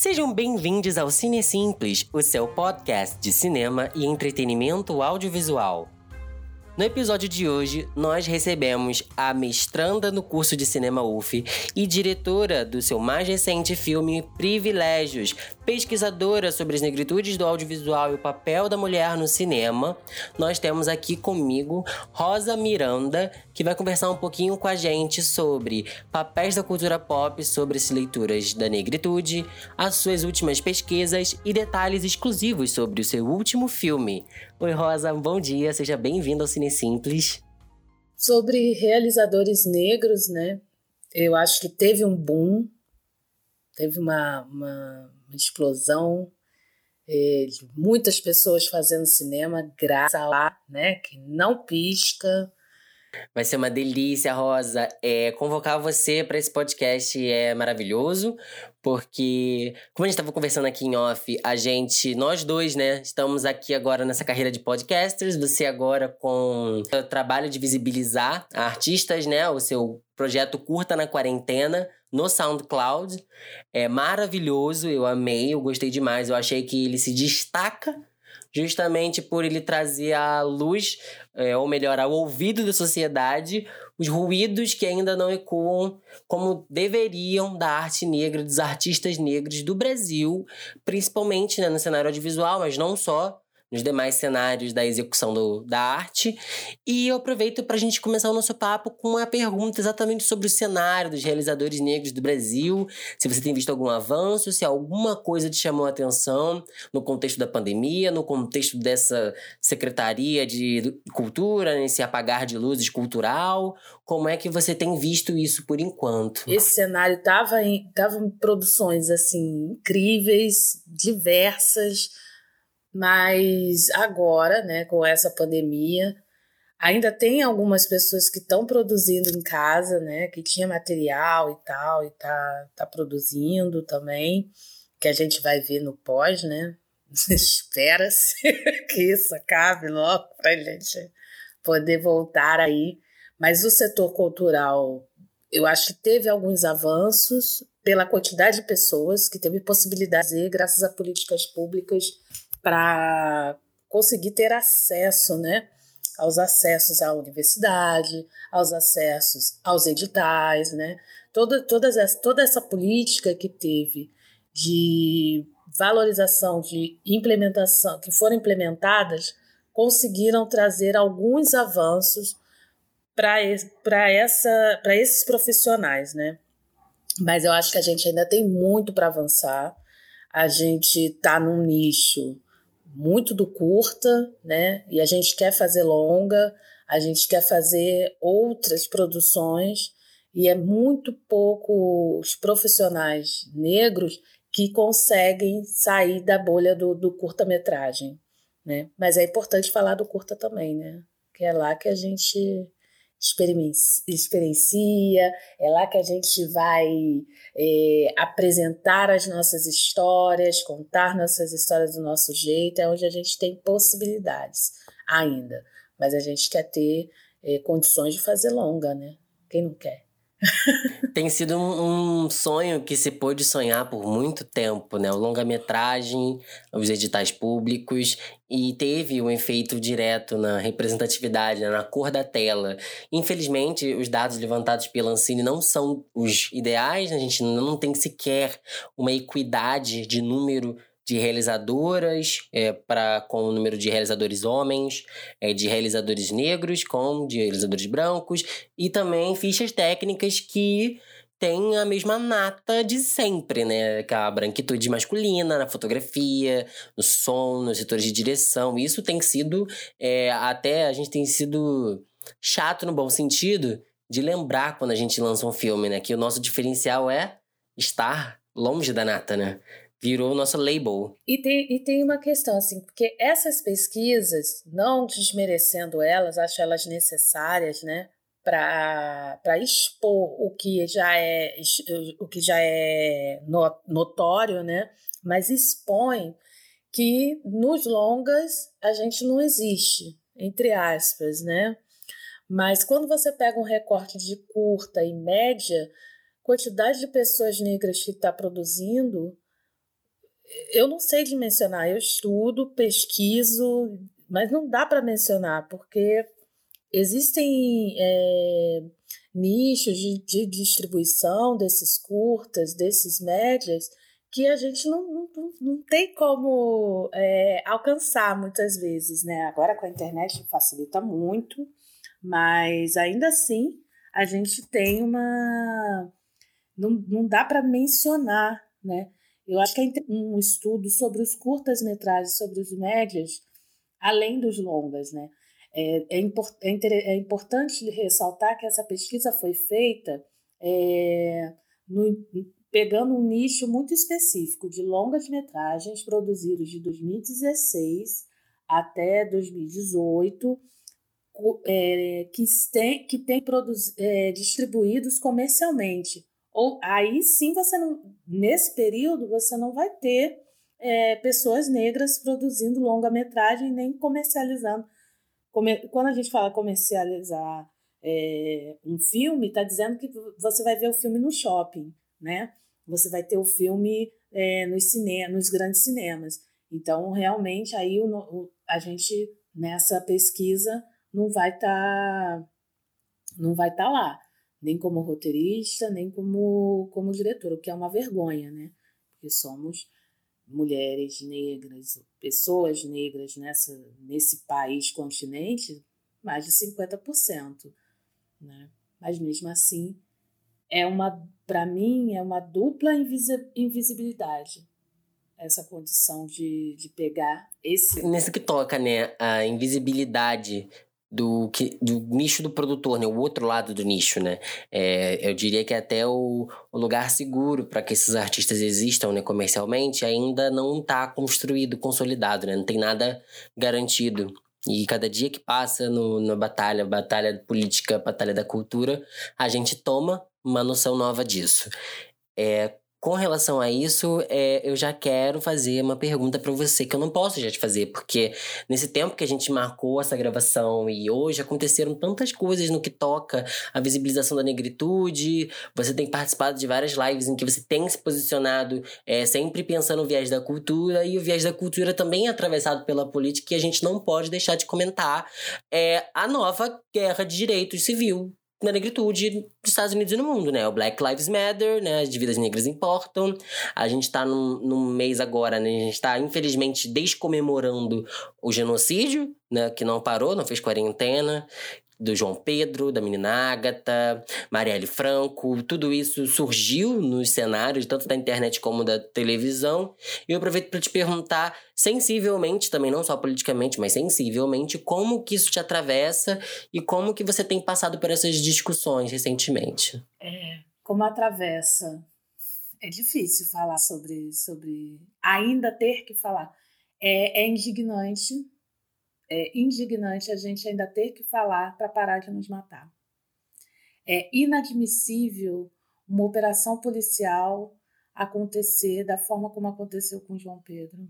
Sejam bem-vindos ao Cine Simples, o seu podcast de cinema e entretenimento audiovisual. No episódio de hoje, nós recebemos a mestranda no curso de cinema UF e diretora do seu mais recente filme Privilégios, pesquisadora sobre as negritudes do audiovisual e o papel da mulher no cinema. Nós temos aqui comigo Rosa Miranda, que vai conversar um pouquinho com a gente sobre papéis da cultura pop sobre as leituras da negritude, as suas últimas pesquisas e detalhes exclusivos sobre o seu último filme. Oi, Rosa, bom dia, seja bem-vinda ao Cine Simples. Sobre realizadores negros, né? Eu acho que teve um boom, teve uma, uma, uma explosão é, de muitas pessoas fazendo cinema, graças a lá, né? Que não pisca, Vai ser uma delícia, Rosa. É, convocar você para esse podcast é maravilhoso, porque, como a gente estava conversando aqui em off, a gente, nós dois, né, estamos aqui agora nessa carreira de podcasters. Você agora com o trabalho de visibilizar artistas, né, o seu projeto Curta na Quarentena no SoundCloud. É maravilhoso, eu amei, eu gostei demais. Eu achei que ele se destaca justamente por ele trazer à luz, é, ou melhor, ao ouvido da sociedade, os ruídos que ainda não ecoam como deveriam da arte negra, dos artistas negros do Brasil, principalmente né, no cenário audiovisual, mas não só nos demais cenários da execução do, da arte. E eu aproveito para a gente começar o nosso papo com uma pergunta exatamente sobre o cenário dos realizadores negros do Brasil. Se você tem visto algum avanço, se alguma coisa te chamou a atenção no contexto da pandemia, no contexto dessa Secretaria de Cultura, nesse apagar de luzes cultural. Como é que você tem visto isso por enquanto? Esse cenário estava em, tava em produções assim incríveis, diversas mas agora, né, com essa pandemia, ainda tem algumas pessoas que estão produzindo em casa, né, que tinha material e tal, e tá, tá produzindo também, que a gente vai ver no pós, né? Espera-se que isso acabe logo para a gente poder voltar aí. Mas o setor cultural, eu acho que teve alguns avanços pela quantidade de pessoas que teve possibilidade de, graças a políticas públicas, para conseguir ter acesso, né? aos acessos à universidade, aos acessos aos editais, né? Toda, todas essa, toda essa política que teve de valorização, de implementação, que foram implementadas, conseguiram trazer alguns avanços para esses profissionais, né? Mas eu acho que a gente ainda tem muito para avançar. A gente está num nicho muito do curta, né? E a gente quer fazer longa, a gente quer fazer outras produções e é muito pouco os profissionais negros que conseguem sair da bolha do, do curta-metragem, né? Mas é importante falar do curta também, né? Que é lá que a gente experiencia, é lá que a gente vai é, apresentar as nossas histórias, contar nossas histórias do nosso jeito, é onde a gente tem possibilidades ainda. Mas a gente quer ter é, condições de fazer longa, né? Quem não quer? Tem sido um, um, sonho que se pôde sonhar por muito tempo, né? O longa-metragem, os editais públicos, e teve um efeito direto na representatividade, né? na cor da tela. Infelizmente, os dados levantados pela Ancine não são os ideais, né? a gente não tem sequer uma equidade de número de realizadoras é, para com o número de realizadores homens, é, de realizadores negros com de realizadores brancos e também fichas técnicas que têm a mesma nata de sempre, né? Que a branquitude masculina na fotografia, no som, nos setores de direção. Isso tem sido é, até a gente tem sido chato no bom sentido de lembrar quando a gente lança um filme, né? Que o nosso diferencial é estar longe da nata, né? Virou nosso label. E tem, e tem uma questão, assim, porque essas pesquisas, não desmerecendo elas, acho elas necessárias, né? para expor o que já é o que já é notório, né? Mas expõe que nos longas a gente não existe, entre aspas, né? Mas quando você pega um recorte de curta e média, quantidade de pessoas negras que está produzindo Eu não sei dimensionar, eu estudo, pesquiso, mas não dá para mencionar, porque existem é, nichos de, de, distribuição desses curtas, desses médias, que a gente não, não, não tem como é, alcançar muitas vezes, né? Agora com a internet facilita muito, mas ainda assim a gente tem uma. Não, não dá para mencionar, né? Eu acho que é um estudo sobre os curtas-metragens, sobre os médias, além dos longas, né? É, é, import, é, é, importante ressaltar que essa pesquisa foi feita é, no, pegando um nicho muito específico de longas metragens produzidos de 2016 até 2018, é, que tem, que tem produz, é, distribuídos comercialmente. Ou aí sim você não, nesse período você não vai ter é, pessoas negras produzindo longa-metragem nem comercializando. Quando a gente fala comercializar é, um filme, está dizendo que você vai ver o filme no shopping, né? Você vai ter o filme é, nos, cine nos grandes cinemas. Então, realmente, aí o, o, a gente, nessa pesquisa, não vai estar tá, não vai estar tá lá, nem como roteirista, nem como, como diretor, o que é uma vergonha, né? Porque somos mulheres negras, pessoas negras nessa, nesse país, continente, mais de 50%. Né? Mas mesmo assim, é uma, para mim, é uma dupla invisibilidade essa condição de, de pegar esse. Nesse que toca, né? A invisibilidade do, que, do nicho do produtor, né? O outro lado do nicho, né? É, eu diria que até o, o lugar seguro para que esses artistas existam, né? Comercialmente, ainda não está construído, consolidado, né? Não tem nada garantido. E cada dia que passa no, na batalha, batalha política, batalha da cultura, a gente toma uma noção nova disso. É, com relação a isso, é, eu já quero fazer uma pergunta para você que eu não posso já te fazer, porque nesse tempo que a gente marcou essa gravação e hoje aconteceram tantas coisas no que toca a visibilização da negritude. Você tem participado de várias lives em que você tem se posicionado é, sempre pensando no viés da cultura, e o viés da cultura também é atravessado pela política, e a gente não pode deixar de comentar é, a nova guerra de direitos civil na negritude dos Estados Unidos e no mundo, né? O Black Lives Matter, né? As vidas negras importam. A gente tá num, num mês agora, né? A gente tá, infelizmente, descomemorando o genocídio, né? Que não parou, não fez quarentena do João Pedro, da menina Ágata, Marielle Franco, tudo isso surgiu nos cenários, tanto da internet como da televisão. E eu aproveito para te perguntar, sensivelmente, também não só politicamente, mas sensivelmente, como que isso te atravessa e como que você tem passado por essas discussões recentemente? É, como atravessa. É difícil falar sobre, sobre ainda ter que falar. É, é indignante, é indignante a gente ainda ter que falar para parar de nos matar. É inadmissível uma operação policial acontecer da forma como aconteceu com João Pedro.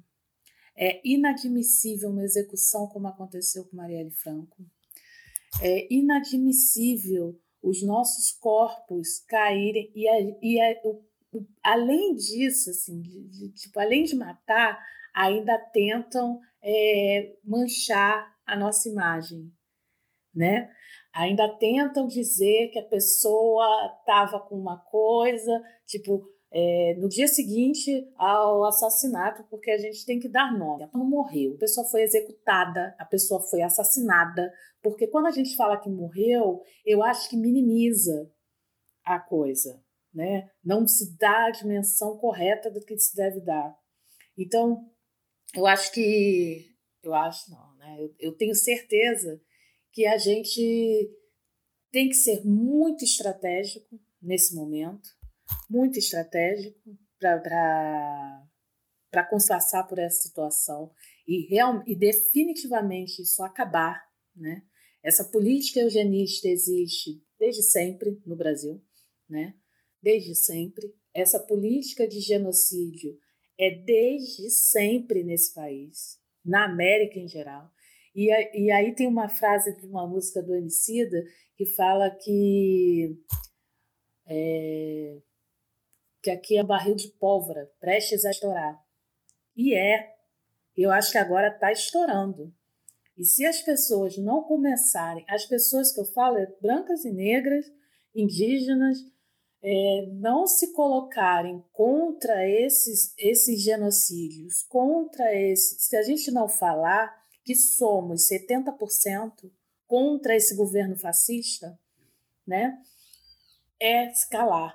É inadmissível uma execução como aconteceu com Marielle Franco. É inadmissível os nossos corpos caírem e, e o, o, além disso, assim, de, de, tipo, além de matar, ainda tentam é, manchar a nossa imagem, né? Ainda tentam dizer que a pessoa estava com uma coisa, tipo, é, no dia seguinte ao assassinato, porque a gente tem que dar nome. Ela não morreu, a pessoa foi executada, a pessoa foi assassinada, porque quando a gente fala que morreu, eu acho que minimiza a coisa, né? Não se dá a dimensão correta do que se deve dar. Então, eu acho que. Eu acho não, né? Eu, eu tenho certeza que a gente tem que ser muito estratégico nesse momento muito estratégico para passar por essa situação e, real, e definitivamente isso acabar. Né? Essa política eugenista existe desde sempre no Brasil, né? desde sempre. Essa política de genocídio é desde sempre nesse país, na América em geral. E, e aí tem uma frase de uma música do Emicida que fala que é, que aqui é barril de pólvora, prestes a estourar. E é. Eu acho que agora está estourando. E se as pessoas não começarem, as pessoas que eu falo, é brancas e negras, indígenas, é, não se colocarem contra esses, esses genocídios, contra esses. Se a gente não falar que somos 70% contra esse governo fascista, né? É se calar.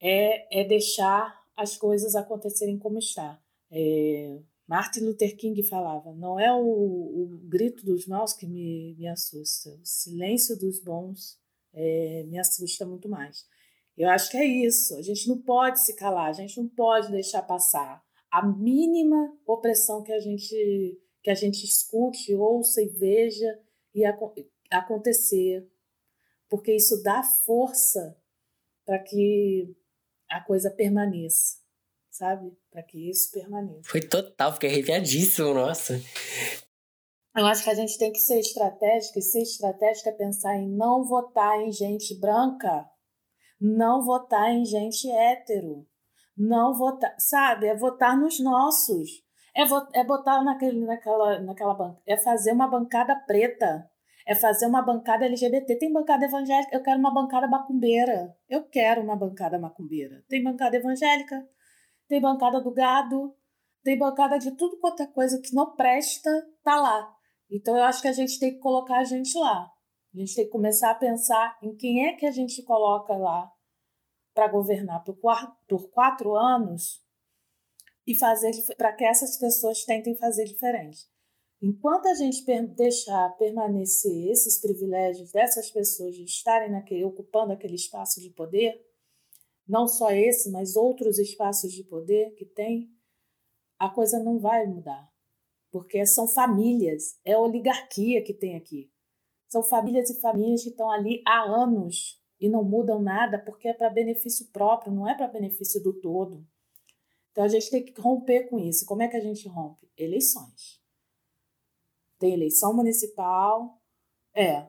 É, é deixar as coisas acontecerem como está. É, Martin Luther King falava: não é o, o grito dos maus que me, me assusta, o silêncio dos bons é, me assusta muito mais. Eu acho que é isso. A gente não pode se calar, a gente não pode deixar passar a mínima opressão que a gente que a gente escute, ouça e veja e acontecer, porque isso dá força para que a coisa permaneça sabe? Para que isso permaneça. Foi total, fiquei arrepiadíssimo, nossa. Eu acho que a gente tem que ser estratégico, e ser estratégico é pensar em não votar em gente branca, não votar em gente hétero, não votar, sabe? É votar nos nossos. É, vo é botar naquele, naquela, naquela banca, é fazer uma bancada preta, é fazer uma bancada LGBT. Tem bancada evangélica, eu quero uma bancada macumbeira. Eu quero uma bancada macumbeira. Tem bancada evangélica, tem bancada do gado, tem bancada de tudo quanto é coisa que não presta, tá lá. Então eu acho que a gente tem que colocar a gente lá. A gente tem que começar a pensar em quem é que a gente coloca lá para governar por quatro, por quatro anos e fazer para que essas pessoas tentem fazer diferente. Enquanto a gente deixar permanecer esses privilégios dessas pessoas de estarem naquele, ocupando aquele espaço de poder, não só esse, mas outros espaços de poder que tem, a coisa não vai mudar. Porque são famílias, é oligarquia que tem aqui. São famílias e famílias que estão ali há anos e não mudam nada porque é para benefício próprio, não é para benefício do todo. Então a gente tem que romper com isso. Como é que a gente rompe? Eleições. Tem eleição municipal. É.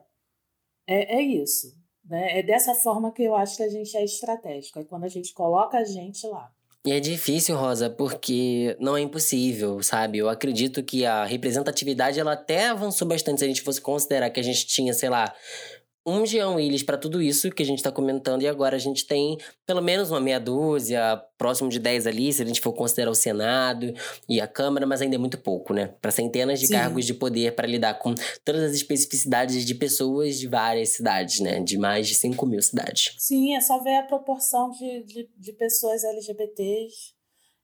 É, é isso. Né? É dessa forma que eu acho que a gente é estratégico, é quando a gente coloca a gente lá. E é difícil, Rosa, porque não é impossível, sabe? Eu acredito que a representatividade ela até avançou bastante se a gente fosse considerar que a gente tinha, sei lá, um Jean Willis para tudo isso que a gente está comentando, e agora a gente tem pelo menos uma meia dúzia, próximo de 10 ali, se a gente for considerar o Senado e a Câmara, mas ainda é muito pouco, né? Para centenas de Sim. cargos de poder para lidar com todas as especificidades de pessoas de várias cidades, né? De mais de 5 mil cidades. Sim, é só ver a proporção de, de, de pessoas LGBTs,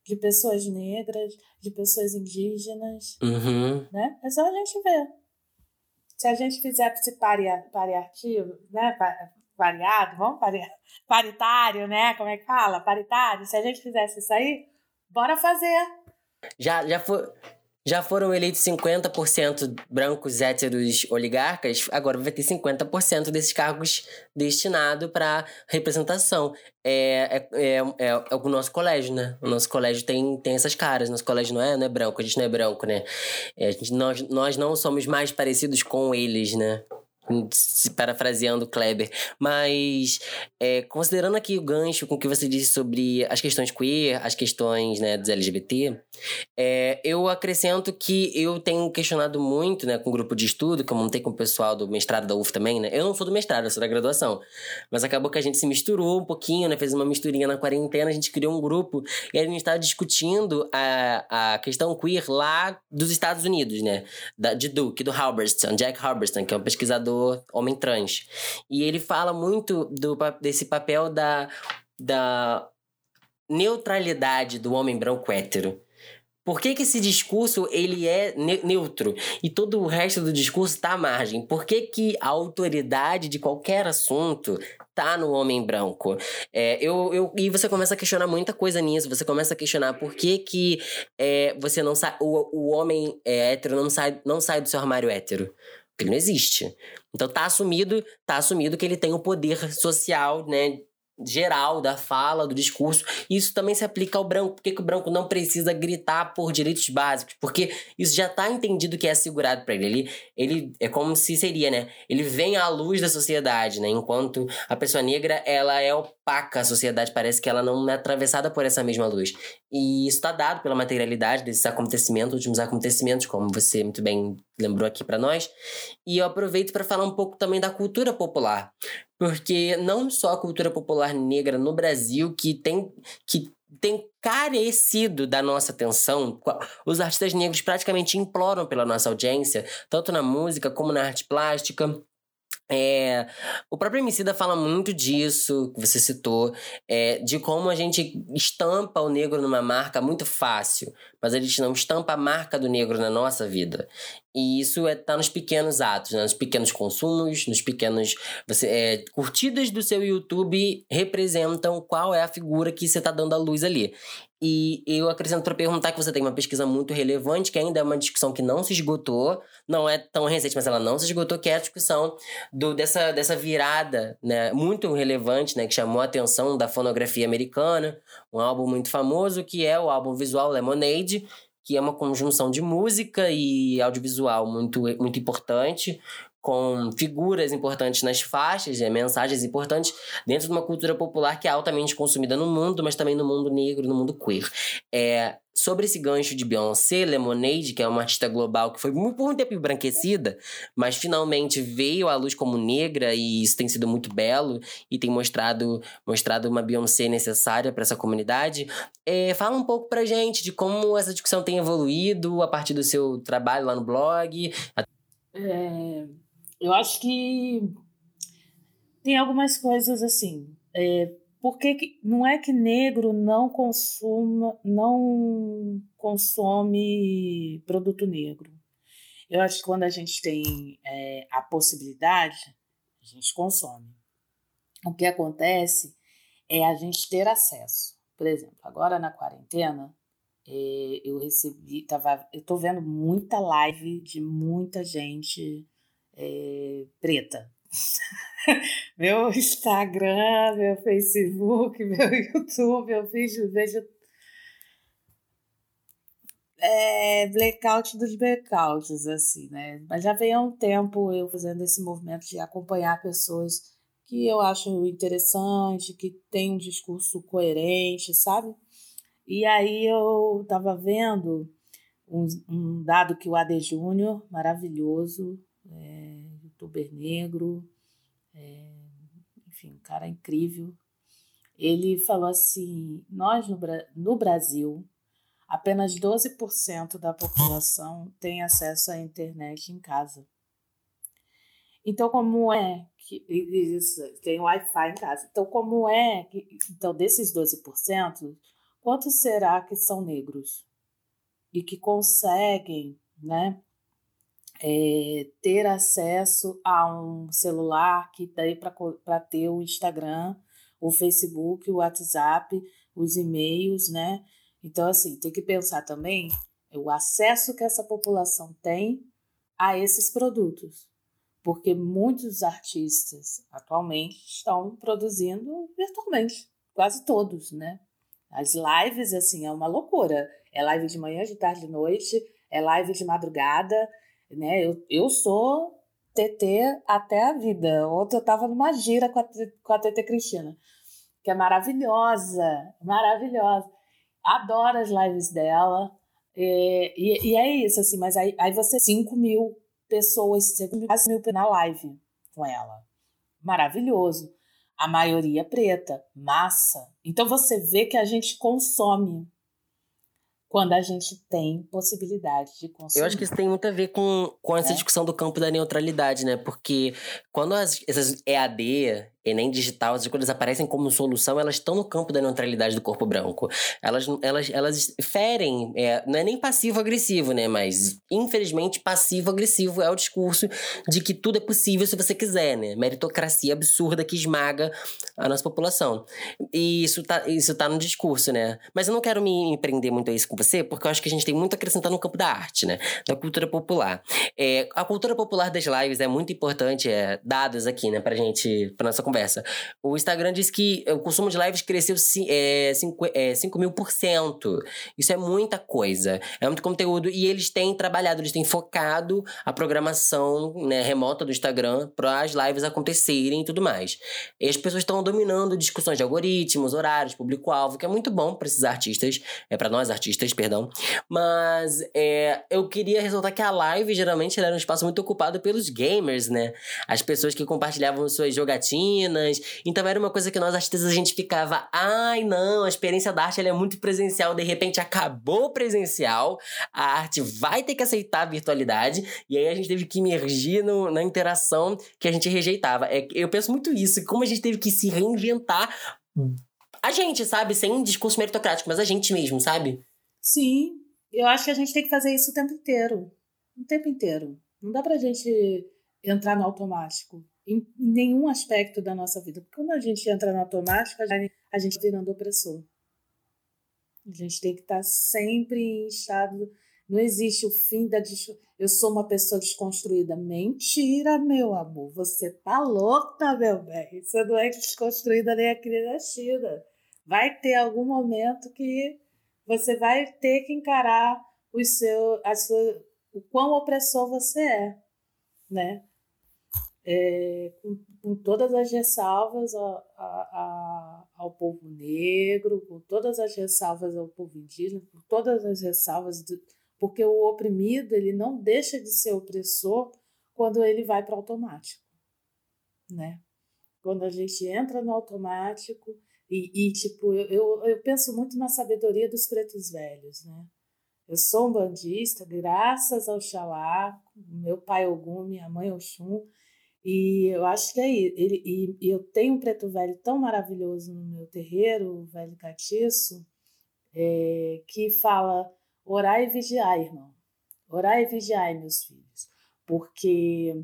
de pessoas negras, de pessoas indígenas, uhum. né? É só a gente ver se a gente fizesse paria, pariativo, né? Variado, vamos variar, paritário, né? Como é que fala? Paritário. Se a gente fizesse isso aí, bora fazer. Já, já foi. Já foram eleitos 50% brancos héteros oligarcas, agora vai ter 50% desses cargos destinados para representação. É, é, é, é, é, o nosso colégio, né? O nosso colégio tem, tem essas caras. Nosso colégio não é, não é branco, a gente não é branco, né? É, gente, nós, nós não somos mais parecidos com eles, né? Parafraseando Kleber, mas é, considerando aqui o gancho com o que você disse sobre as questões queer, as questões né, dos LGBT, é, eu acrescento que eu tenho questionado muito né, com o grupo de estudo, que eu montei com o pessoal do mestrado da UF também, né? Eu não sou do mestrado, eu sou da graduação, mas acabou que a gente se misturou um pouquinho, né? Fez uma misturinha na quarentena, a gente criou um grupo e a gente estava discutindo a, a questão queer lá dos Estados Unidos, né? Da, de Duke, do Halberstam, Jack Halberstam, que é um pesquisador homem trans. E ele fala muito do, desse papel da, da neutralidade do homem branco hétero. Por que, que esse discurso ele é ne neutro e todo o resto do discurso está à margem? Por que, que a autoridade de qualquer assunto tá no homem branco? É, eu, eu, e você começa a questionar muita coisa nisso. Você começa a questionar por que, que é, você não sai. O, o homem é, hétero não sai, não sai do seu armário hétero. Porque ele não existe. Então tá assumido, tá assumido que ele tem o poder social, né? Geral da fala, do discurso. Isso também se aplica ao branco. Por que, que o branco não precisa gritar por direitos básicos? Porque isso já está entendido que é assegurado para ele. ele. Ele é como se seria, né? Ele vem à luz da sociedade, né? Enquanto a pessoa negra, ela é opaca à sociedade, parece que ela não é atravessada por essa mesma luz. E isso está dado pela materialidade desses acontecimentos, últimos acontecimentos, como você muito bem lembrou aqui para nós. E eu aproveito para falar um pouco também da cultura popular, porque não só a cultura popular negra no Brasil que tem que tem carecido da nossa atenção. Os artistas negros praticamente imploram pela nossa audiência, tanto na música como na arte plástica. É, o próprio Emicida fala muito disso, que você citou, é, de como a gente estampa o negro numa marca muito fácil, mas a gente não estampa a marca do negro na nossa vida. E isso é, tá nos pequenos atos, né? nos pequenos consumos, nos pequenos você, é, curtidas do seu YouTube representam qual é a figura que você está dando à luz ali. E eu acrescento para perguntar que você tem uma pesquisa muito relevante, que ainda é uma discussão que não se esgotou, não é tão recente, mas ela não se esgotou, que é a discussão do, dessa, dessa virada né, muito relevante, né, que chamou a atenção da fonografia americana, um álbum muito famoso, que é o álbum visual Lemonade, que é uma conjunção de música e audiovisual muito, muito importante, com figuras importantes nas faixas, né, mensagens importantes dentro de uma cultura popular que é altamente consumida no mundo, mas também no mundo negro, no mundo queer. É, sobre esse gancho de Beyoncé, Lemonade, que é uma artista global que foi por muito tempo embranquecida, mas finalmente veio à luz como negra e isso tem sido muito belo e tem mostrado, mostrado uma Beyoncé necessária para essa comunidade. É, fala um pouco pra gente de como essa discussão tem evoluído a partir do seu trabalho lá no blog. É, eu acho que tem algumas coisas assim. É, que, não é que negro não consuma, não consome produto negro. Eu acho que quando a gente tem é, a possibilidade, a gente consome. O que acontece é a gente ter acesso. Por exemplo, agora na quarentena, é, eu recebi, tava, eu tô vendo muita live de muita gente é, preta. meu Instagram, meu Facebook, meu YouTube, eu vejo, vejo é, blackout dos blackouts, assim, né? Mas já vem há um tempo eu fazendo esse movimento de acompanhar pessoas que eu acho interessante, que tem um discurso coerente, sabe? E aí eu tava vendo um, um dado que o AD Júnior, maravilhoso, youtuber negro, é, enfim, um cara incrível. Ele falou assim: nós no, no Brasil, apenas 12% da população tem acesso à internet em casa. Então, como é que. Isso, tem Wi-Fi em casa. Então, como é que. Então, desses 12%, quantos será que são negros? E que conseguem, né? É, ter acesso a um celular que daí para ter o Instagram, o Facebook, o WhatsApp, os e-mails, né? Então, assim, tem que pensar também o acesso que essa população tem a esses produtos. Porque muitos artistas atualmente estão produzindo virtualmente, quase todos, né? As lives, assim, é uma loucura. É live de manhã, de tarde, de noite, é live de madrugada, né? Eu, eu sou TT até a vida. Ontem eu estava numa gira com a, com a TT Cristina, que é maravilhosa, maravilhosa. Adoro as lives dela. E, e, e, é isso, assim, mas aí, aí você, 5 mil pessoas, 5 mil, quase mil na live com ela. Maravilhoso. A maioria preta, massa. Então você vê que a gente consome quando a gente tem possibilidade de consumir. Eu acho que isso tem muito a ver com, com essa é. discussão do campo da neutralidade, né? Porque quando as, essas EAD, Enem digital, essas coisas aparecem como solução, elas estão no campo da neutralidade do corpo branco. Elas, elas, elas ferem, é, não é nem passivo-agressivo, né? Mas, infelizmente, passivo-agressivo é o discurso de que tudo é possível se você quiser, né? Meritocracia absurda que esmaga a nossa população. E isso tá, isso tá no discurso, né? Mas eu não quero me empreender muito a isso com você, porque eu acho que a gente tem muito a acrescentar no campo da arte, né? Da cultura popular. É, a cultura popular das lives é muito importante, é, dados aqui, né? Pra gente, pra nossa conversa conversa. O Instagram diz que o consumo de lives cresceu 5, é, 5, é, 5 mil por cento. Isso é muita coisa. É muito conteúdo. E eles têm trabalhado, eles têm focado a programação né, remota do Instagram para as lives acontecerem e tudo mais. E as pessoas estão dominando discussões de algoritmos, horários, público-alvo, que é muito bom para esses artistas, é para nós artistas, perdão. Mas é, eu queria ressaltar que a live geralmente era um espaço muito ocupado pelos gamers, né? As pessoas que compartilhavam suas Então era uma coisa que nós artistas a gente ficava, ai não, a experiência da arte é muito presencial, de repente acabou presencial, a arte vai ter que aceitar a virtualidade, e aí a gente teve que emergir no, na interação que a gente rejeitava. É, eu penso muito isso, como a gente teve que se reinventar. A gente, sabe? Sem discurso meritocrático, mas a gente mesmo, sabe? Sim, eu acho que a gente tem que fazer isso o tempo inteiro. O tempo inteiro. Não dá pra gente entrar no automático em nenhum aspecto da nossa vida. Porque quando a gente entra no automático, a gente virando opressor. A gente tem que estar sempre em estado. Não existe o fim da. Eu sou uma pessoa desconstruída. Mentira, meu amor. Você tá louca, meu bem. Você não é desconstruída nem a criativa. Vai ter algum momento que você vai ter que encarar o seu, a sua, o quão opressor você é, né? É, com, com, todas as ressalvas a, a, a, ao povo negro, com todas as ressalvas ao povo indígena, com todas as ressalvas, do, porque o oprimido ele não deixa de ser opressor quando ele vai para o automático, né? Quando a gente entra no automático e, e tipo, eu, eu, eu penso muito na sabedoria dos pretos velhos, né? Eu sou um bandista, graças ao Xalá, meu pai Ogum, minha mãe Oxum, e eu acho que é ele e, e eu tenho um preto velho tão maravilhoso no meu terreiro, o velho catiço, é, que fala: orai e vigiai, irmão. Orai e vigiai, meus filhos. Porque.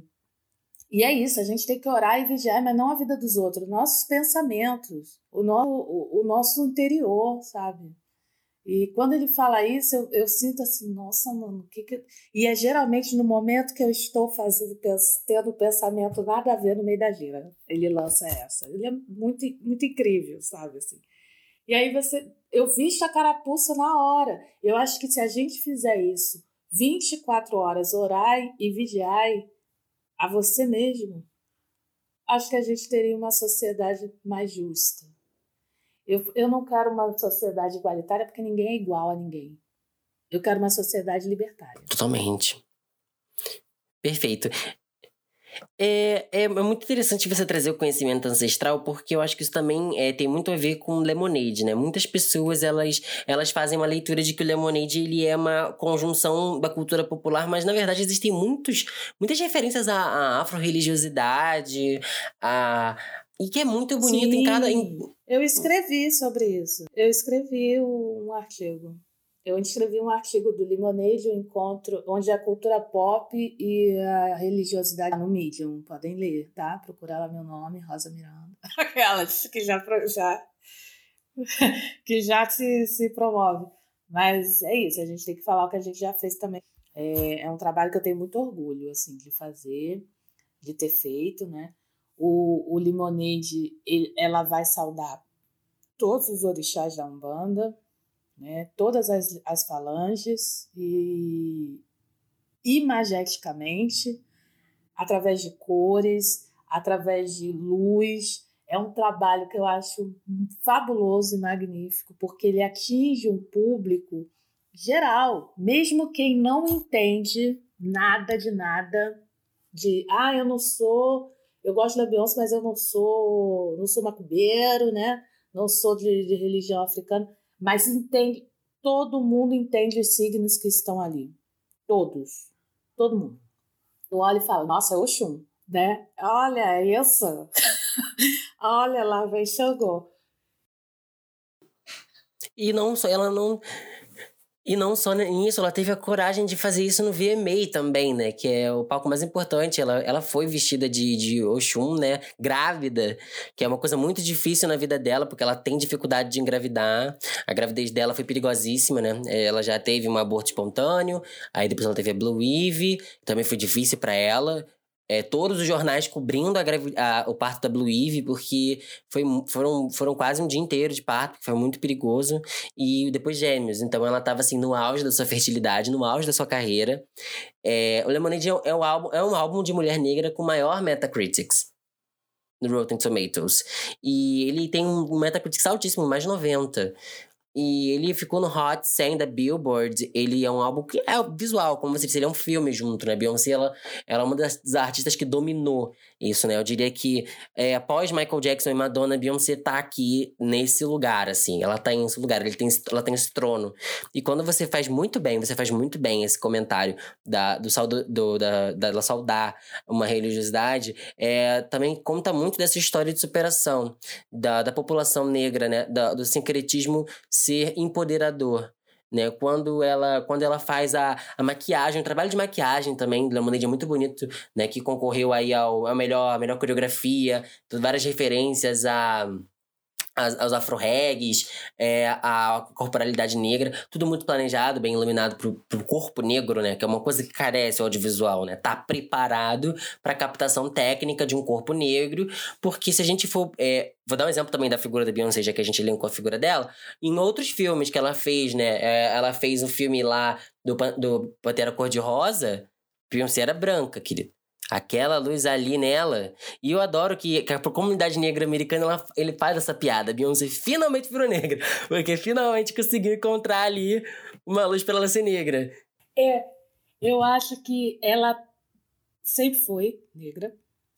E é isso, a gente tem que orar e vigiar, mas não a vida dos outros, nossos pensamentos, o, no, o, o nosso interior, sabe? E quando ele fala isso, eu, eu sinto assim, nossa, mano, que que... E é geralmente no momento que eu estou fazendo, tendo pensamento nada a ver no meio da gira. Ele lança essa. Ele é muito, muito incrível, sabe? Assim. E aí você. Eu visto a carapuça na hora. Eu acho que se a gente fizer isso 24 horas, orai e vigiai a você mesmo, acho que a gente teria uma sociedade mais justa eu, eu não quero uma sociedade igualitária porque ninguém é igual a ninguém. Eu quero uma sociedade libertária. Totalmente. Perfeito. É, é, é, muito interessante você trazer o conhecimento ancestral, porque eu acho que isso também é, tem muito a ver com Lemonade, né? Muitas pessoas, elas, elas fazem uma leitura de que o Lemonade, ele é uma conjunção da cultura popular, mas na verdade existem muitos, muitas referências à, à afro-religiosidade, a, e que é muito bonito Sim, em cada. Em... Eu escrevi sobre isso. Eu escrevi um artigo. Eu escrevi um artigo do Limonade, um encontro onde a cultura pop e a religiosidade no Medium. Podem ler, tá? Procurar lá meu nome, Rosa Miranda. Aquelas que já, já, que já se, se promove. Mas é isso, a gente tem que falar o que a gente já fez também. É, é um trabalho que eu tenho muito orgulho, assim, de fazer, de ter feito, né? O, o Limonade, ele, ela vai saudar todos os orixás da Umbanda, né, todas as, as falanges, e imageticamente, através de cores, através de luz. É um trabalho que eu acho fabuloso e magnífico, porque ele atinge um público geral, mesmo quem não entende nada de nada, de ah, eu não sou eu gosto da Beyoncé, mas eu não sou, não sou macumbeiro, né? Não sou de, de religião africana, mas entende, todo mundo entende os signos que estão ali. Todos. Todo mundo. Tu olha e fala, nossa, é Oxum, né? Olha isso. olha lá, vem Xangô. E não ela não e não só nisso, ela teve a coragem de fazer isso no VMA também, né? Que é o palco mais importante. Ela, ela foi vestida de, de Oxum, né? Grávida, que é uma coisa muito difícil na vida dela, porque ela tem dificuldade de engravidar. A gravidez dela foi perigosíssima, né? É, ela já teve um aborto espontâneo, aí depois ela teve a Blue Eve, também foi difícil para ela. É, todos os jornais cobrindo a, a, o parto da Blue Eve, porque foi, foram, foram quase um dia inteiro de parto, que foi muito perigoso. E depois gêmeos. Então ela estava assim no auge da sua fertilidade, no auge da sua carreira. É, o Lemonade é, é, um álbum, é um álbum de mulher negra com maior Metacritics no Rotten Tomatoes. E ele tem um Metacritic altíssimo, mais de 90. E ele ficou no Hot 100 da Billboard. Ele é um álbum que é visual, como você disse, ele é um filme junto, né? Beyoncé, ela, ela é uma das, artistas que dominou isso, né? Eu diria que é, após Michael Jackson e Madonna, Beyoncé tá aqui nesse lugar, assim. Ela tá nesse lugar, ele tem, ela tem esse trono. E quando você faz muito bem, você faz muito bem esse comentário da, do, saldo, do, da, da, saudar uma religiosidade, é, também conta muito dessa história de superação da, da população negra, né? Da, do sincretismo ser empoderador né? Quando ela, quando ela faz a, a maquiagem, o trabalho de maquiagem também do Lemonade é muito bonito, né? Que concorreu aí ao, ao melhor, melhor coreografia, várias referências a aos afro-regs, é, a corporalidade negra, tudo muito planejado, bem iluminado pro, pro corpo negro, né? Que é uma coisa que carece o audiovisual, né? Tá preparado para captação técnica de um corpo negro, porque se a gente for. É, vou dar um exemplo também da figura da Beyoncé, já que a gente linkou a figura dela. Em outros filmes que ela fez, né? É, ela fez um filme lá do, do Pantera Cor-de-Rosa, Beyoncé era branca, querido. Aquela luz ali nela. E eu adoro que, que a comunidade negra americana ela, ele faz essa piada. Beyoncé finalmente virou negra. Porque finalmente conseguiu encontrar ali uma luz para ela ser negra. É, eu acho que ela sempre foi negra,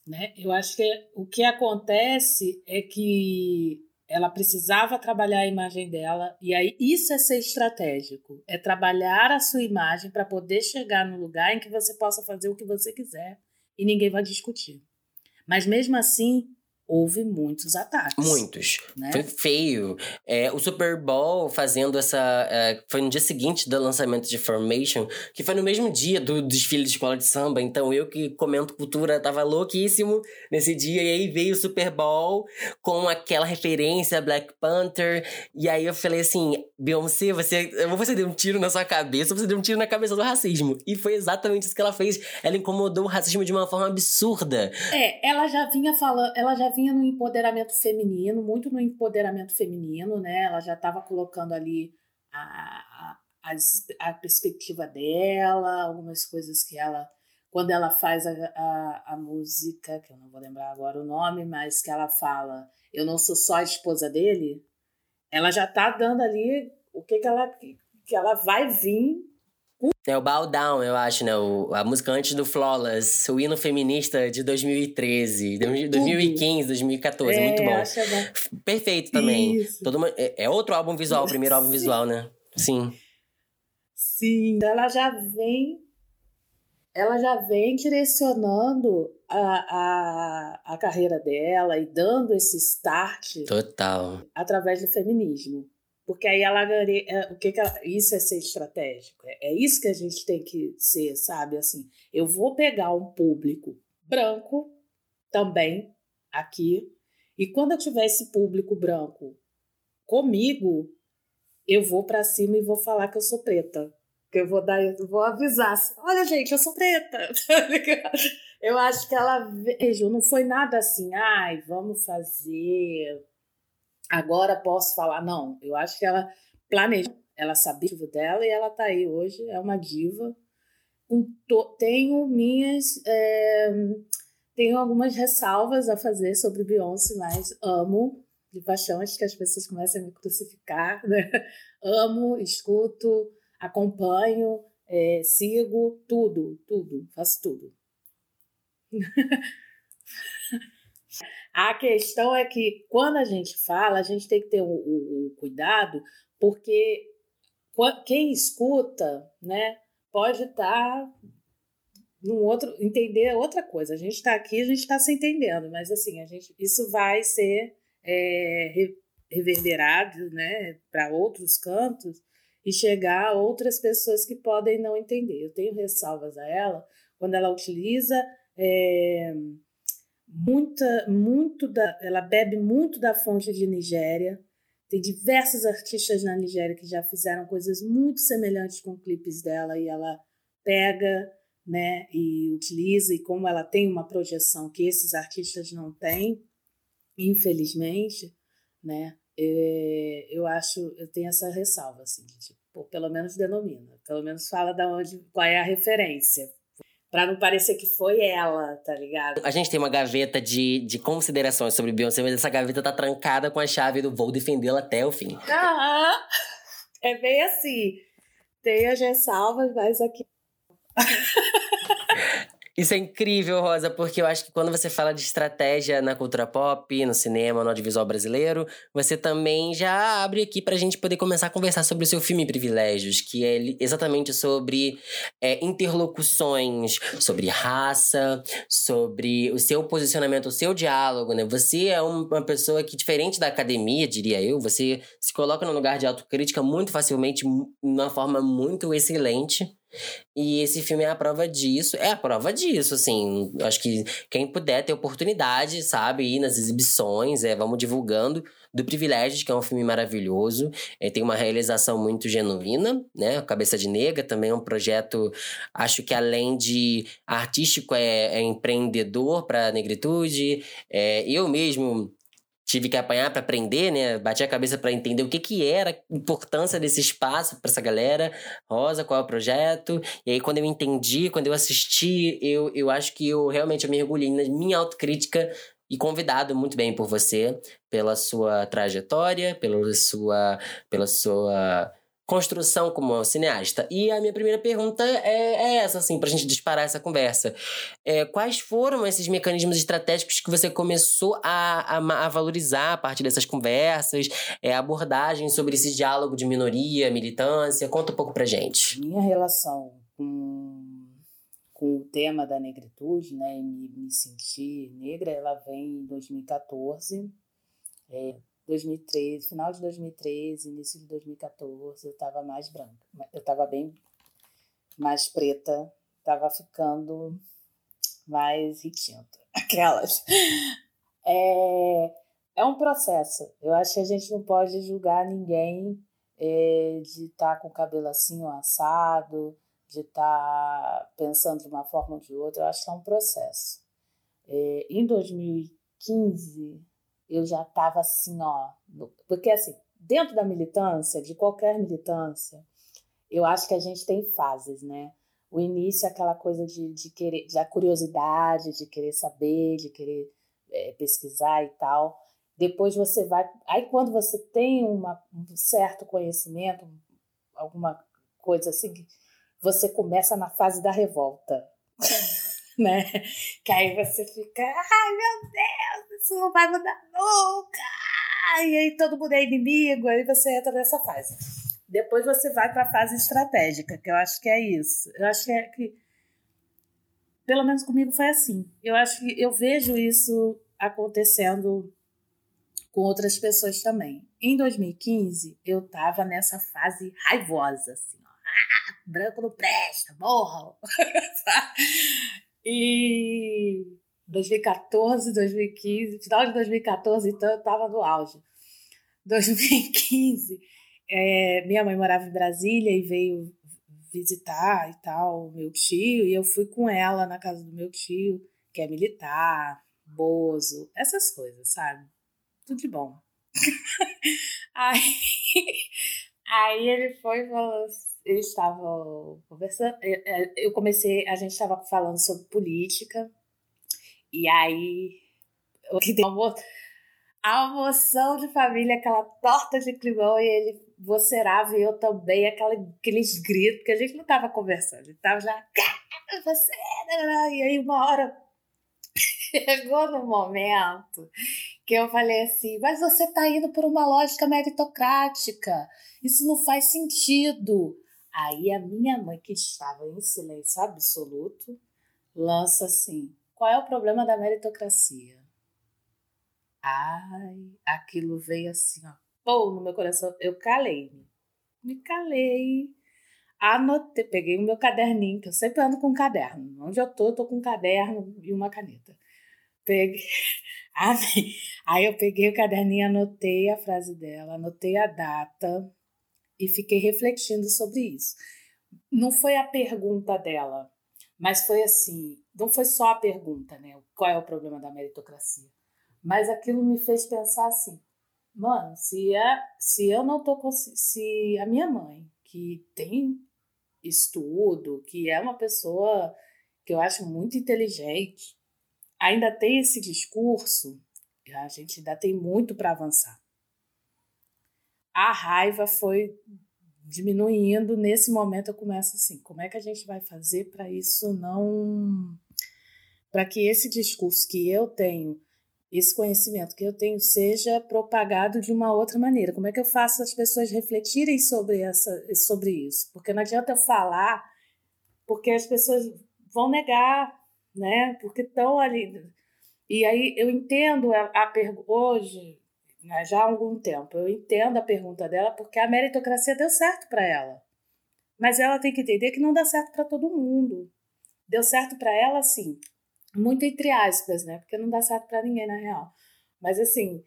né? Eu acho que o que acontece é que ela precisava trabalhar a imagem dela e aí isso é ser estratégico, é trabalhar a sua imagem para poder chegar no lugar em que você possa fazer o que você quiser e ninguém vai discutir. Mas mesmo assim, houve muitos ataques. Muitos. Né? Foi feio. É, o Super Bowl fazendo essa. É, foi no dia seguinte do lançamento de Formation, que foi no mesmo dia do desfile de escola de samba. Então eu que comento cultura tava louquíssimo nesse dia. E aí veio o Super Bowl com aquela referência Black Panther. E aí eu falei assim: Beyoncé, você, você deu um tiro na sua cabeça, você deu um tiro na cabeça do racismo. E foi exatamente isso que ela fez. Ela incomodou o racismo de uma forma absurda. É, ela já vinha falando, ela já vinha vinha no empoderamento feminino, muito no empoderamento feminino, né? Ela já estava colocando ali a, a, a, perspectiva dela, algumas coisas que ela. Quando ela faz a, a, a música, que eu não vou lembrar agora o nome, mas que ela fala, eu não sou só a esposa dele, ela já está dando ali o que, que ela que ela vai vir é o Bow Down, eu acho, né? O, a música antes do Flawless, o hino feminista de 2013, 2015, 2014. É, muito bom. bom. Perfeito também. Isso. Todo uma, é, é, outro álbum visual, o primeiro álbum visual, né? Sim. Sim. Ela já vem. Ela já vem direcionando a, a, a carreira dela e dando esse start. Total. Através do feminismo. Porque aí ela é, o que, que ela, isso é ser estratégico. É, é isso que a gente tem que ser, sabe? Assim, eu vou pegar um público branco também aqui e quando eu tiver esse público branco comigo, eu vou para cima e vou falar que eu sou preta. Que eu vou dar, eu vou avisar. Assim, Olha, gente, eu sou preta. eu acho que ela vejo, não foi nada assim, ai, vamos fazer agora posso falar. Não, eu acho que ela planejou, ela sabia o dela e ela tá aí hoje, é uma diva. Tenho minhas. É, tenho algumas ressalvas a fazer sobre Beyoncé, mas amo de paixão, acho que as pessoas começam a me crucificar, né? Amo, escuto, acompanho, é, sigo, tudo, tudo, faço tudo. A questão é que quando a gente fala, a gente tem que ter o, o, o cuidado, porque quem escuta, né, pode estar tá num outro, entender outra coisa. A gente está aqui, a gente está se entendendo, mas assim, a gente, isso vai ser é, reverberado, né, para outros cantos e chegar a outras pessoas que podem não entender. Eu tenho ressalvas a ela quando ela utiliza é, muita, muito da, ela bebe muito da fonte de Nigéria. Tem diversos artistas na Nigéria que já fizeram coisas muito semelhantes com clipes dela e ela pega né? E utiliza, e como ela tem uma projeção que esses artistas não têm, infelizmente, né? É, eu acho, eu tenho essa ressalva, assim, de, tipo, pelo menos denomina, pelo menos fala da onde, qual é a referência, Pra não parecer que foi ela, tá ligado? A gente tem uma gaveta de, de considerações sobre Beyoncé, mas essa gaveta tá trancada com a chave do vou defendê-la até o fim. Aham. É bem assim. Tem as ressalvas, mas aqui. Isso é incrível, Rosa, porque eu acho que quando você fala de estratégia na cultura pop, no cinema, no audiovisual brasileiro, você também já abre aqui pra gente poder começar a conversar sobre o seu filme Privilégios, que é exatamente sobre é, interlocuções, sobre raça, sobre o seu posicionamento, o seu diálogo, né? Você é uma pessoa que, diferente da academia, diria eu, você se coloca no lugar de autocrítica muito facilmente, de uma forma muito excelente. E esse filme é a prova disso. É a prova disso, assim. Acho que quem puder ter oportunidade, sabe, ir nas exibições, é, vamos divulgando do Privilégios, que é um filme maravilhoso. É, tem uma realização muito genuína, né? Cabeça de Negra também é um projeto, acho que além de artístico, é, é empreendedor para a negritude. É, eu mesmo tive que apanhar para aprender, né? Bati a cabeça para entender o que que era a importância desse espaço para essa galera. Rosa, qual é o projeto? E aí quando eu entendi, quando eu assisti, eu, eu acho que eu realmente eu mergulhei na minha autocrítica e convidado muito bem por você, pela sua trajetória, pela sua pela sua construção como cineasta. E a minha primeira pergunta é, é essa, assim, pra gente disparar essa conversa. É, quais foram esses mecanismos estratégicos que você começou a, a, a valorizar a partir dessas conversas, é, abordagem sobre esse diálogo de minoria, militância? Conta um pouco pra gente. Minha relação com, com o tema da negritude, né, e me, me sentir negra, ela vem em 2014. É, 2013, final de 2013, início de 2014, eu estava mais branca. Eu estava bem mais preta, estava ficando mais retinta. Aquelas. É, é um processo. Eu acho que a gente não pode julgar ninguém é, de estar tá com o cabelo assim ou assado, de estar tá pensando de uma forma ou de outra. Eu acho que é um processo. É, em 2015, eu já estava assim, ó. Porque, assim, dentro da militância, de qualquer militância, eu acho que a gente tem fases, né? O início é aquela coisa de, de querer, da curiosidade, de querer saber, de querer é, pesquisar e tal. Depois você vai. Aí, quando você tem uma, um certo conhecimento, alguma coisa assim, você começa na fase da revolta. né? Que aí você fica, ai meu Deus, isso não vai mudar nunca! E aí todo mundo é inimigo, aí você entra nessa fase. Depois você vai para a fase estratégica, que eu acho que é isso. Eu acho que, é que pelo menos comigo foi assim. Eu acho que eu vejo isso acontecendo com outras pessoas também. Em 2015, eu estava nessa fase raivosa, assim, ó. Ah, branco não presta, morram. E 2014, 2015, final de 2014, então eu estava no auge. 2015, é, minha mãe morava em Brasília e veio visitar e tal, meu tio, e eu fui com ela na casa do meu tio, que é militar, bozo, essas coisas, sabe? Tudo de bom. aí, aí ele foi e falou assim, eles estavam conversando. É, é, eu comecei, a gente estava falando sobre política, e aí o que tem a moção de família, aquela torta de climão, e ele vocerava e eu também, aquela, aqueles gritos, que a gente não estava conversando, estava já, você, e aí uma hora chegou no momento que eu falei assim, mas você está indo por uma lógica meritocrática, isso não faz sentido. Aí a minha mãe, que estava em silêncio absoluto, lança assim: qual é o problema da meritocracia? Ai, aquilo veio assim, ó, pô, no meu coração. Eu calei-me. Me calei. Anotei, peguei o meu caderninho, que eu sempre ando com um caderno. Onde eu tô, eu tô com um caderno e uma caneta. Peguei. Aí eu peguei o caderninho, anotei a frase dela, anotei a data, e fiquei refletindo sobre isso. Não foi a pergunta dela, Mas foi assim, não foi só a pergunta, né? Qual é o problema da meritocracia? Mas aquilo me fez pensar assim, mano, se, é, se eu não tô se a minha mãe, que tem estudo, que é uma pessoa que eu acho muito inteligente, ainda tem esse discurso, a gente ainda tem muito para avançar. A raiva foi diminuindo. Nesse momento eu começo assim: como é que a gente vai fazer para isso não. para que esse discurso que eu tenho, esse conhecimento que eu tenho, seja propagado de uma outra maneira? Como é que eu faço as pessoas refletirem sobre, essa, sobre isso? Porque não adianta eu falar, porque as pessoas vão negar, né? Porque estão ali. E aí eu entendo a, a. Hoje, né, já há algum tempo. Eu entendo a pergunta dela porque a meritocracia deu certo para ela. Mas ela tem que entender que não dá certo para todo mundo. Deu certo para ela, sim. Muito entre aspas, né? Porque não dá certo para ninguém, na real. Mas assim,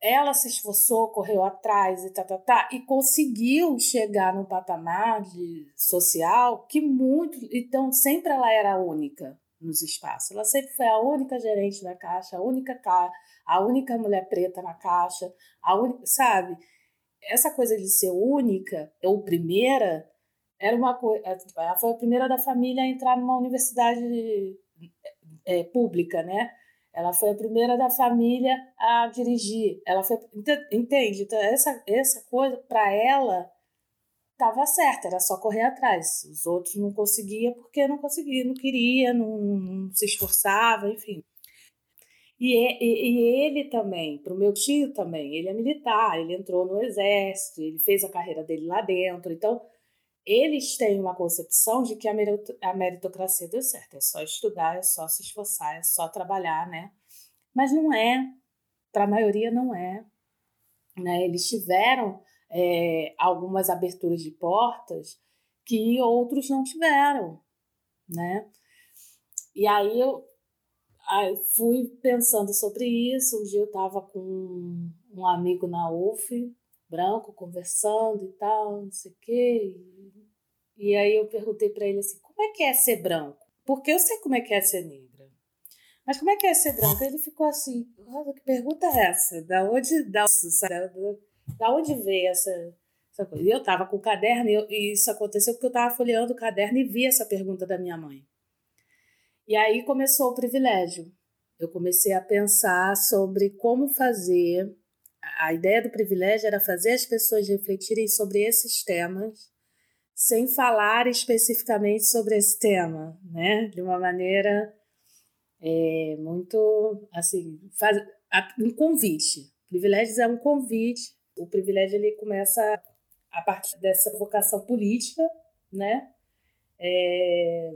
ela se esforçou, correu atrás e tá, tá, tá, e conseguiu chegar num patamar de social que muito. Então, sempre ela era única nos espaços. Ela sempre foi a única gerente da caixa, a única a única mulher preta na caixa, a única, sabe? Essa coisa de ser única ou primeira era uma coisa. Ela foi a primeira da família a entrar numa universidade é, pública, né? Ela foi a primeira da família a dirigir. Ela foi, entende? Então essa essa coisa para ela estava certa, era só correr atrás. Os outros não conseguia porque não conseguia, não queria, não, não se esforçava, enfim. E, e, e ele também, para o meu tio também, ele é militar, ele entrou no exército, ele fez a carreira dele lá dentro. Então, eles têm uma concepção de que a meritocracia deu certo, é só estudar, é só se esforçar, é só trabalhar, né? Mas não é, para a maioria não é. Né? Eles tiveram é, algumas aberturas de portas que outros não tiveram, né? E aí eu, Aí fui pensando sobre isso. Um dia eu estava com um amigo na UF, branco, conversando e tal, não sei o quê. E aí eu perguntei para ele assim: como é que é ser branco? Porque eu sei como é que é ser negra. Mas como é que é ser branco? Ele ficou assim: que pergunta é essa? Da onde, da, da onde veio essa, essa coisa? E eu estava com o caderno, e, e isso aconteceu porque eu estava folheando o caderno e vi essa pergunta da minha mãe. E aí começou o privilégio. Eu comecei a pensar sobre como fazer. A ideia do privilégio era fazer as pessoas refletirem sobre esses temas sem falar especificamente sobre esse tema, né? De uma maneira é, muito assim, faz, um convite. Privilégios é um convite. O privilégio ele começa a partir dessa vocação política, né? É,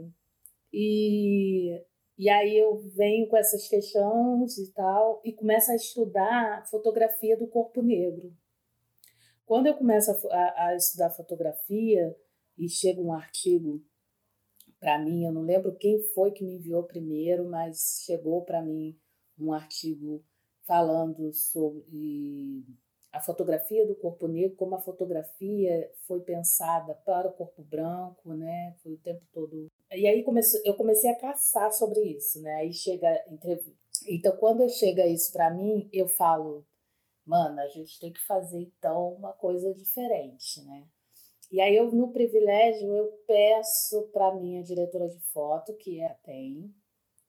e, e aí eu venho com essas questões e tal, e começo a estudar fotografia do corpo negro. Quando eu começo a, a estudar fotografia e chega um artigo para mim, eu não lembro quem foi que me enviou primeiro, mas chegou para mim um artigo falando sobre a fotografia do corpo negro, como a fotografia foi pensada para o corpo branco, né? Foi o tempo todo. E aí comecei, eu comecei a caçar sobre isso, né? Aí chega entrevista. Então, quando chega isso para mim, eu falo, mano, a gente tem que fazer então uma coisa diferente, né? E aí eu no privilégio eu peço para minha diretora de foto, que é tem,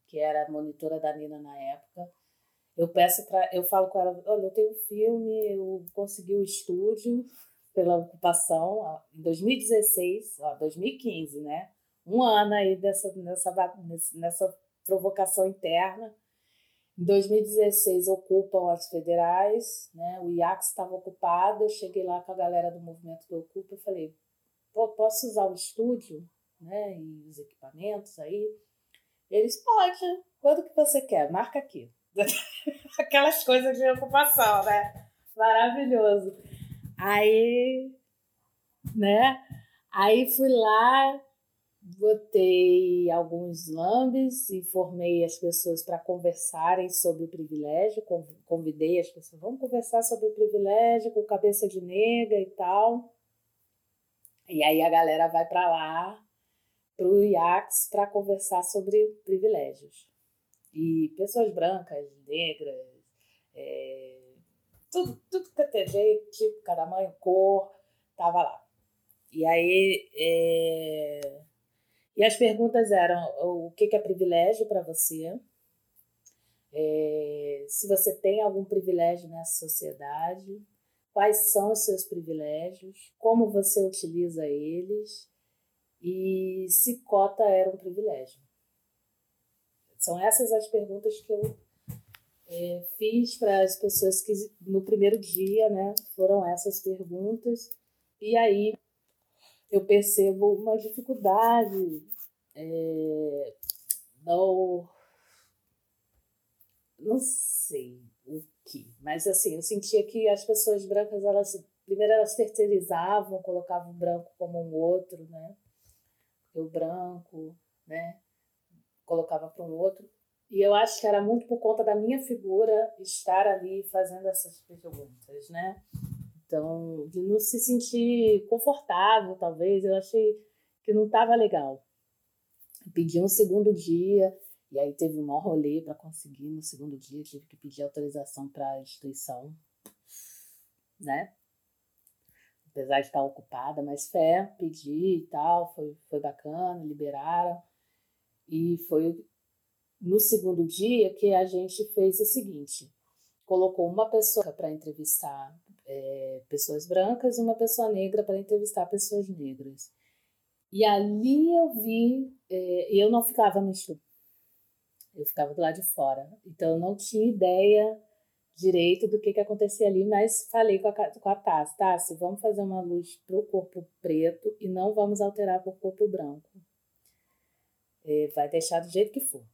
que era monitora da Nina na época, eu peço para. Eu falo com ela: olha, eu tenho um filme, eu consegui o estúdio pela ocupação em 2016, ó, 2015, né? Um ano aí dessa, nessa, nessa provocação interna. Em 2016 ocupam as federais, né? O IACS estava ocupado. Eu cheguei lá com a galera do movimento do Ocupa e falei: posso usar o estúdio, né? E os equipamentos aí? Eles pode. Quando que você quer? Marca aqui. Aquelas coisas de ocupação, né? Maravilhoso. Aí, né? Aí fui lá, botei alguns lambes, informei as pessoas para conversarem sobre privilégio, convidei as pessoas, vamos conversar sobre privilégio com cabeça de nega e tal. E aí a galera vai para lá para o IACS para conversar sobre privilégios. E pessoas brancas, negras, é, tudo, tudo que TV, tipo, cada mãe, cor, tava lá. E aí, é, e as perguntas eram: o que é privilégio para você? É, se você tem algum privilégio nessa sociedade, quais são os seus privilégios, como você utiliza eles e se cota era um privilégio. São essas as perguntas que eu é, fiz para as pessoas que no primeiro dia, né, foram essas perguntas. E aí eu percebo uma dificuldade é, não, não sei o que, mas assim, eu sentia que as pessoas brancas, elas primeiro elas terceirizavam, colocavam o branco como um outro, né? o branco, né? Colocava para um outro. E eu acho que era muito por conta da minha figura estar ali fazendo essas perguntas, né? Então, de não se sentir confortável, talvez, eu achei que não estava legal. pedi um segundo dia, e aí teve um maior rolê para conseguir no segundo dia, tive que pedir autorização para a instituição, né? Apesar de estar ocupada, mas fé, pedi e tal, foi, foi bacana, liberaram. E foi no segundo dia que a gente fez o seguinte: colocou uma pessoa para entrevistar é, pessoas brancas e uma pessoa negra para entrevistar pessoas negras. E ali eu vi, é, eu não ficava no estudo, eu ficava do lado de fora. Então eu não tinha ideia direito do que, que acontecia ali, mas falei com a, com a Tassi, Tassi, vamos fazer uma luz para o corpo preto e não vamos alterar para o corpo branco. É, vai deixar do jeito que for.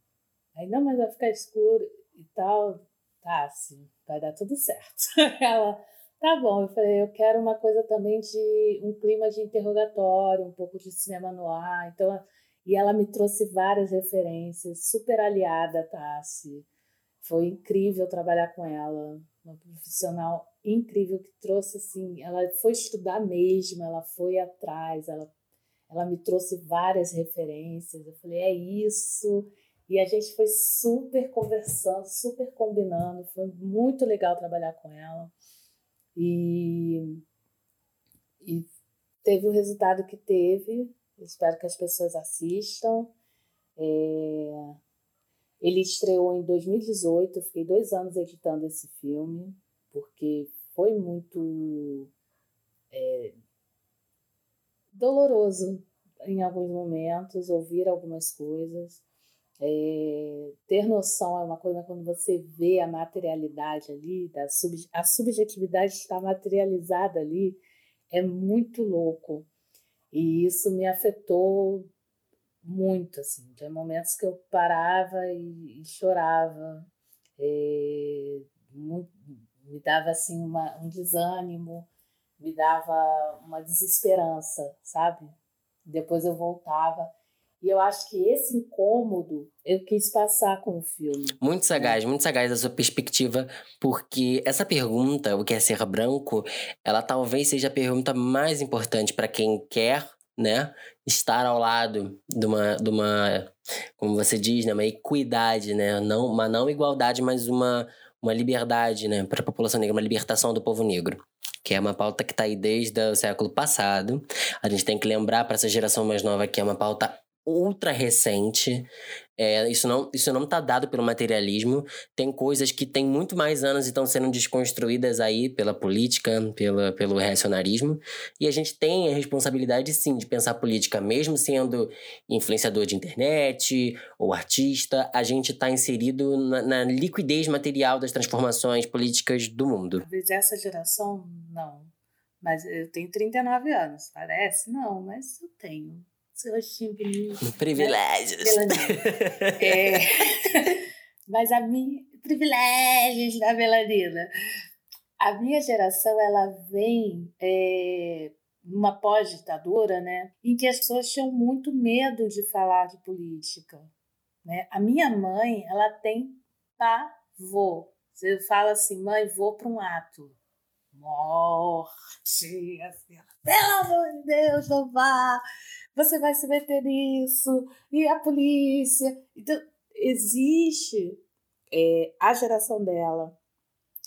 Aí, não, mas vai ficar escuro e tal. Tassi, vai dar tudo certo. Ela, Tá bom, eu falei, eu quero uma coisa também de um clima de interrogatório, um pouco de cinema no ar. Então, e ela me trouxe várias referências, super aliada, Tassi. Foi incrível trabalhar com ela, uma profissional incrível que trouxe assim, ela foi estudar mesmo, ela foi atrás, ela ela me trouxe várias referências. Eu falei, é isso. E a gente foi super conversando, super combinando. Foi muito legal trabalhar com ela. E, e teve o resultado que teve. espero que as pessoas assistam. É, ele estreou em 2018. Eu fiquei dois anos editando esse filme, porque foi muito é, doloroso em alguns momentos ouvir algumas coisas. É, ter noção é uma coisa quando você vê a materialidade ali, da sub, a subjetividade está materializada ali, é muito louco. E isso me afetou muito, assim. Tinha momentos que eu parava e, e chorava, é, muito, me dava assim uma, um desânimo, me dava uma desesperança, sabe? Depois eu voltava e eu acho que esse incômodo eu quis passar com o filme. Muito sagaz, muito sagaz a sua perspectiva, porque essa pergunta, o que é ser branco, ela talvez seja a pergunta mais importante para quem quer, né, estar ao lado de uma, de uma, como você diz, né, uma equidade, né, não, uma não igualdade, mas uma, uma liberdade, né, para a população negra, uma libertação do povo negro que é uma pauta que está aí desde o século passado. A gente tem que lembrar para essa geração mais nova que é uma pauta ultra recente. É, isso não isso não está dado pelo materialismo. Tem coisas que têm muito mais anos e estão sendo desconstruídas aí pela política, pela, pelo reacionarismo. E a gente tem a responsabilidade, sim, de pensar política, mesmo sendo influenciador de internet ou artista. A gente está inserido na, na liquidez material das transformações políticas do mundo. Talvez essa geração, não. Mas eu tenho 39 anos, parece? Não, mas eu tenho Né? Privilégios. É, mas a minha. Privilégios da melanina. A minha geração, ela vem é, numa pós-ditadura, né? Em que as pessoas tinham muito medo de falar de política. Né? A minha mãe, ela tem pavor. Você fala assim, mãe, vou para um ato. morte. Assim, pelo amor de Deus, não vá. Você vai se meter nisso. E a polícia. Então, existe é, a geração dela.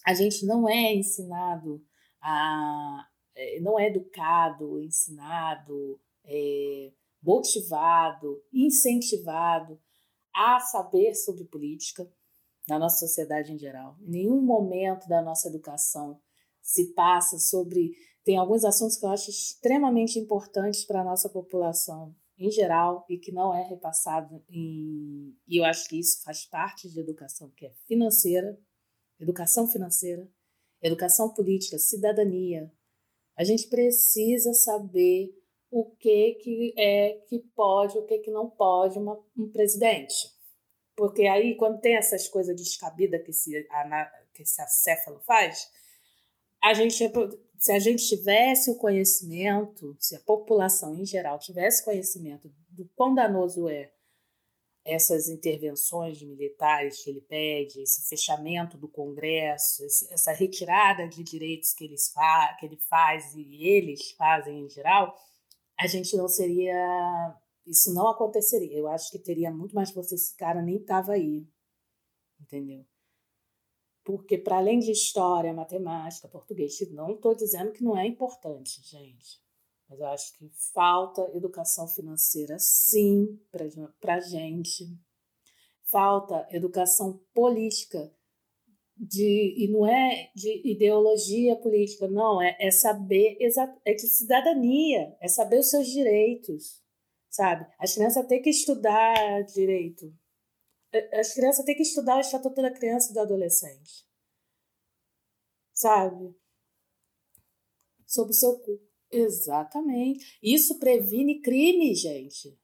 A gente não é ensinado a. É, não é educado, ensinado, é, motivado, incentivado a saber sobre política na nossa sociedade em geral. Em nenhum momento da nossa educação se passa sobre. Tem alguns assuntos que eu acho extremamente importantes para a nossa população em geral e que não é repassado em. E eu acho que isso faz parte de educação, que é financeira, educação financeira, educação política, cidadania. A gente precisa saber o que, que é que pode, o que, que não pode uma, um presidente. Porque aí, quando tem essas coisas descabidas que esse, que esse acéfalo faz, a gente, se a gente tivesse o conhecimento, se a população em geral tivesse conhecimento do quão danoso é essas intervenções militares que ele pede, esse fechamento do Congresso, essa retirada de direitos que, eles fa que ele faz e eles fazem em geral, a gente não seria isso não aconteceria. Eu acho que teria muito mais você esse cara nem estava aí. Entendeu? Porque para além de história, matemática, português, não estou dizendo que não é importante, gente. Mas eu acho que falta educação financeira, sim, para a gente. Falta educação política de e não é de ideologia política, não, é, é saber é de cidadania, é saber os seus direitos sabe? As crianças têm que estudar direito. As crianças têm que estudar o Estatuto da Criança e do Adolescente. Sabe? Sobre o seu corpo. Exatamente. Isso previne crime, gente.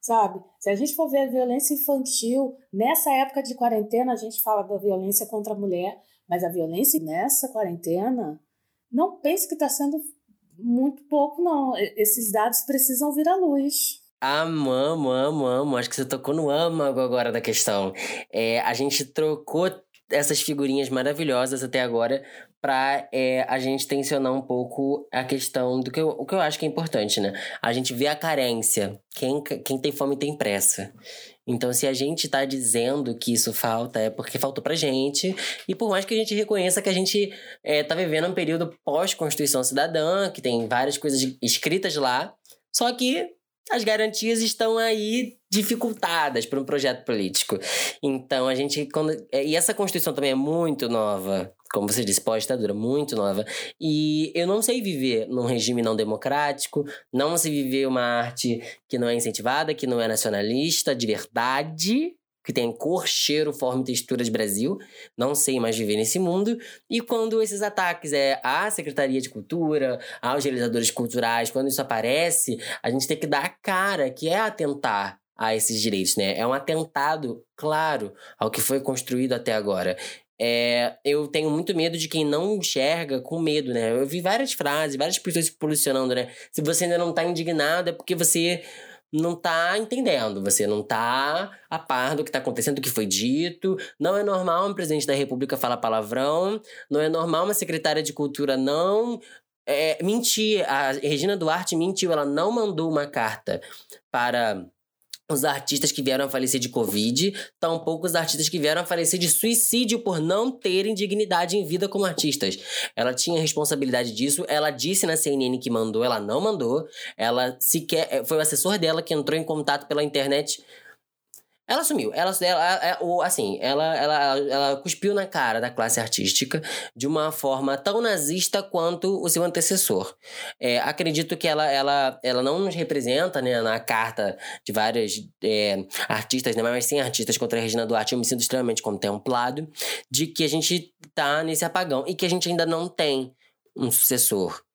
Sabe? Se a gente for ver a violência infantil, nessa época de quarentena a gente fala da violência contra a mulher, mas a violência nessa quarentena, não pense que está sendo muito pouco, não. Esses dados precisam vir à luz. Amo, amo, amo, amo. Acho que você tocou no âmago agora da questão. É, a gente trocou essas figurinhas maravilhosas até agora para é, a gente tensionar um pouco a questão do que eu, o que eu acho que é importante, né? A gente vê a carência. Quem, quem tem fome tem pressa. Então, se a gente tá dizendo que isso falta, é porque faltou pra gente. E por mais que a gente reconheça que a gente é, tá vivendo um período pós-Constituição Cidadã, que tem várias coisas escritas lá, só que as garantias estão aí dificultadas para um projeto político. Então a gente quando é, e essa constituição também é muito nova, como você disse, pós-ditadura, muito nova. E eu não sei viver num regime não democrático, não sei viver uma arte que não é incentivada, que não é nacionalista de verdade, que tem cor, cheiro, forma e textura de Brasil. Não sei mais viver nesse mundo. E quando esses ataques é à Secretaria de Cultura, aos realizadores culturais, quando isso aparece, a gente tem que dar a cara, que é atentar a esses direitos, né? É um atentado, claro, ao que foi construído até agora. É, eu tenho muito medo de quem não enxerga com medo, né? Eu vi várias frases, várias pessoas se posicionando, né? Se você ainda não tá indignado, é porque você não tá entendendo, você não tá a par do que tá acontecendo, do que foi dito. Não é normal um presidente da república falar palavrão, não é normal uma secretária de cultura não é, mentir. A Regina Duarte mentiu, ela não mandou uma carta para os artistas que vieram a falecer de Covid, tampouco os artistas que vieram a falecer de suicídio por não terem dignidade em vida como artistas. Ela tinha responsabilidade disso, ela disse na CNN que mandou, ela não mandou, ela sequer. Eh, foi o assessor dela que entrou em contato pela internet ela sumiu. Ela, ela, ela, assim, ela, ela, ela cuspiu na cara da classe artística de uma forma tão nazista quanto o seu antecessor. É, acredito que ela, ela, ela não nos representa, né, na carta de vários é, artistas, né, mas sim artistas contra a Regina Duarte. Eu me sinto extremamente contemplado de que a gente tá nesse apagão e que a gente ainda não tem um sucessor.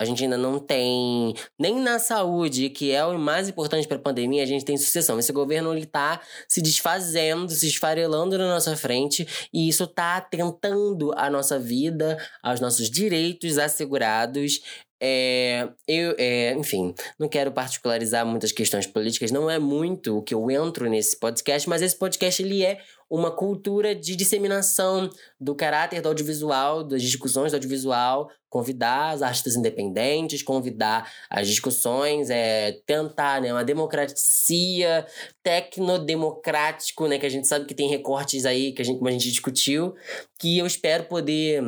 A gente ainda não tem, nem na saúde, que é o mais importante para a pandemia, a gente tem sucessão. Esse governo ele tá se desfazendo, se esfarelando na nossa frente, e isso tá atentando a nossa vida, aos nossos direitos assegurados é, eu, é, enfim, não quero particularizar muitas questões políticas, não é muito o que eu entro nesse podcast, mas esse podcast ele é uma cultura de disseminação do caráter do audiovisual, das discussões do audiovisual, convidar as artistas independentes, convidar as discussões, é, tentar né, uma democracia tecnodemocrático, né, que a gente sabe que tem recortes aí, que a gente, como a gente discutiu, que eu espero poder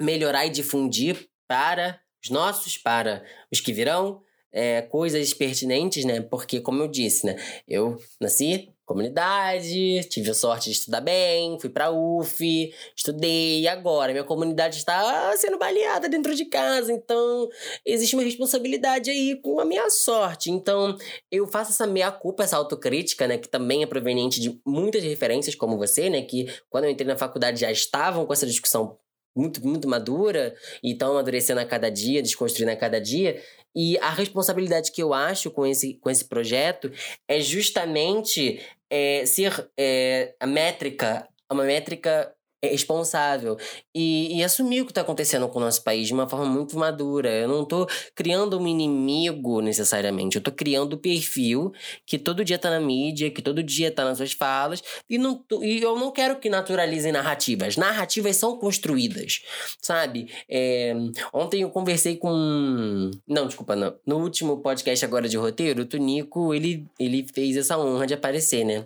melhorar e difundir para os nossos, para os que virão, é, coisas pertinentes, né? Porque, como eu disse, né? Eu nasci comunidade, tive a sorte de estudar bem, fui pra UF, estudei, e agora minha comunidade está sendo baleada dentro de casa, então existe uma responsabilidade aí com a minha sorte. Então, eu faço essa meia-culpa, essa autocrítica, né, que também é proveniente de muitas referências como você, né, que quando eu entrei na faculdade já estavam com essa discussão muito, muito madura e estão amadurecendo a cada dia, desconstruindo a cada dia. E a responsabilidade que eu acho com esse, com esse projeto é justamente é, ser é, a métrica, uma métrica responsável e, e assumir o que está acontecendo com o nosso país de uma forma muito madura. Eu não estou criando um inimigo necessariamente, eu estou criando o perfil que todo dia está na mídia, que todo dia está nas suas falas e, não e eu não quero que naturalizem narrativas. Narrativas são construídas, sabe? É, ontem eu conversei com... Não, desculpa, não. No último podcast agora de roteiro, o Tunico, ele, ele fez essa honra de aparecer, né?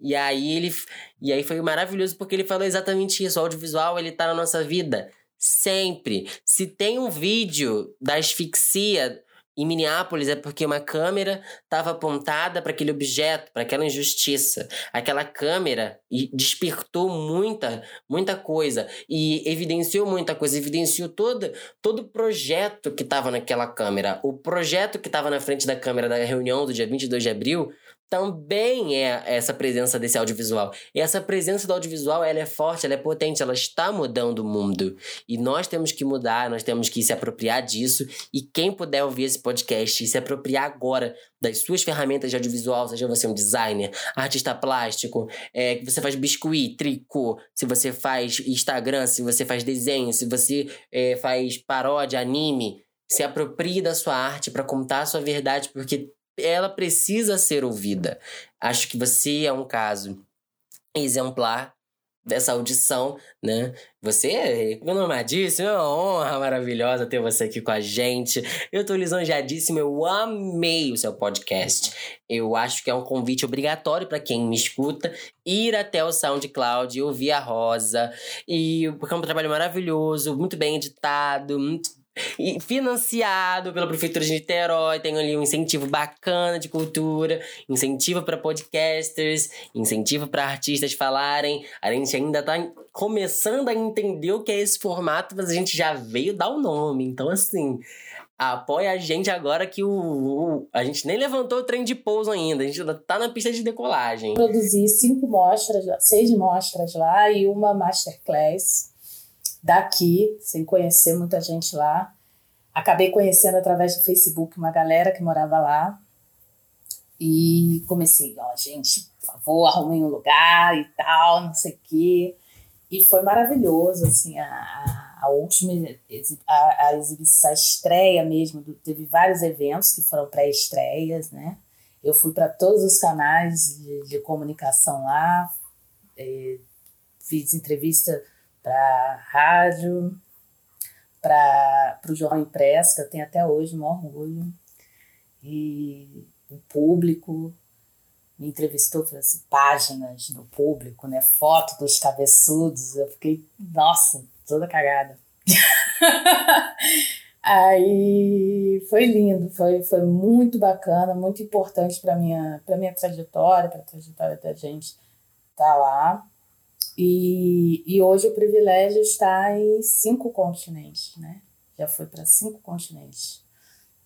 E aí ele e aí foi maravilhoso porque ele falou exatamente isso, o audiovisual ele tá na nossa vida sempre. Se tem um vídeo da asfixia em Minneapolis é porque uma câmera estava apontada para aquele objeto, para aquela injustiça. Aquela câmera despertou muita, muita coisa e evidenciou muita coisa, evidenciou todo todo o projeto que estava naquela câmera. O projeto que estava na frente da câmera da reunião do dia 22 de abril também é essa presença desse audiovisual. E essa presença do audiovisual, ela é forte, ela é potente, ela está mudando o mundo. E nós temos que mudar, nós temos que se apropriar disso. E quem puder ouvir esse podcast e se apropriar agora das suas ferramentas de audiovisual, seja você um designer, artista plástico, é, que você faz biscuit, tricô, se você faz Instagram, se você faz desenho, se você é, faz paródia, anime, se aproprie da sua arte para contar a sua verdade, porque ela precisa ser ouvida. Acho que você é um caso exemplar dessa audição, né? Você é renomadíssimo, é uma honra maravilhosa ter você aqui com a gente. Eu tô lisonjeadíssimo, eu amei o seu podcast. Eu acho que é um convite obrigatório para quem me escuta ir até o SoundCloud e ouvir a Rosa. E porque é um trabalho maravilhoso, muito bem editado, muito financiado pela Prefeitura de Niterói. Tem ali um incentivo bacana de cultura, incentivo para podcasters, incentivo para artistas falarem. A gente ainda tá começando a entender o que é esse formato, mas a gente já veio dar o nome. Então, assim, apoia a gente agora que o, o, a gente nem levantou o trem de pouso ainda, a gente ainda tá na pista de decolagem. Produzi cinco mostras, seis mostras lá e uma masterclass daqui, sem conhecer muita gente lá. Acabei conhecendo através do Facebook uma galera que morava lá. E comecei, ó, gente, por favor, arrumem um lugar e tal, não sei o quê. E foi maravilhoso, assim, a, a última, a, a exibição, a estreia mesmo, teve vários eventos que foram pré-estreias, né? Eu fui para todos os canais de, de comunicação lá, é, fiz entrevista para rádio, para o jornal impresso, que eu tenho até hoje um orgulho. E o público me entrevistou, falou assim, páginas no público, né? Foto dos cabeçudos. Eu fiquei, nossa, toda cagada. Aí foi lindo, foi, foi muito bacana, muito importante para minha para minha trajetória, para a trajetória da gente estar tá lá. E, e hoje o privilégio está em cinco continentes, né? Já foi para cinco continentes.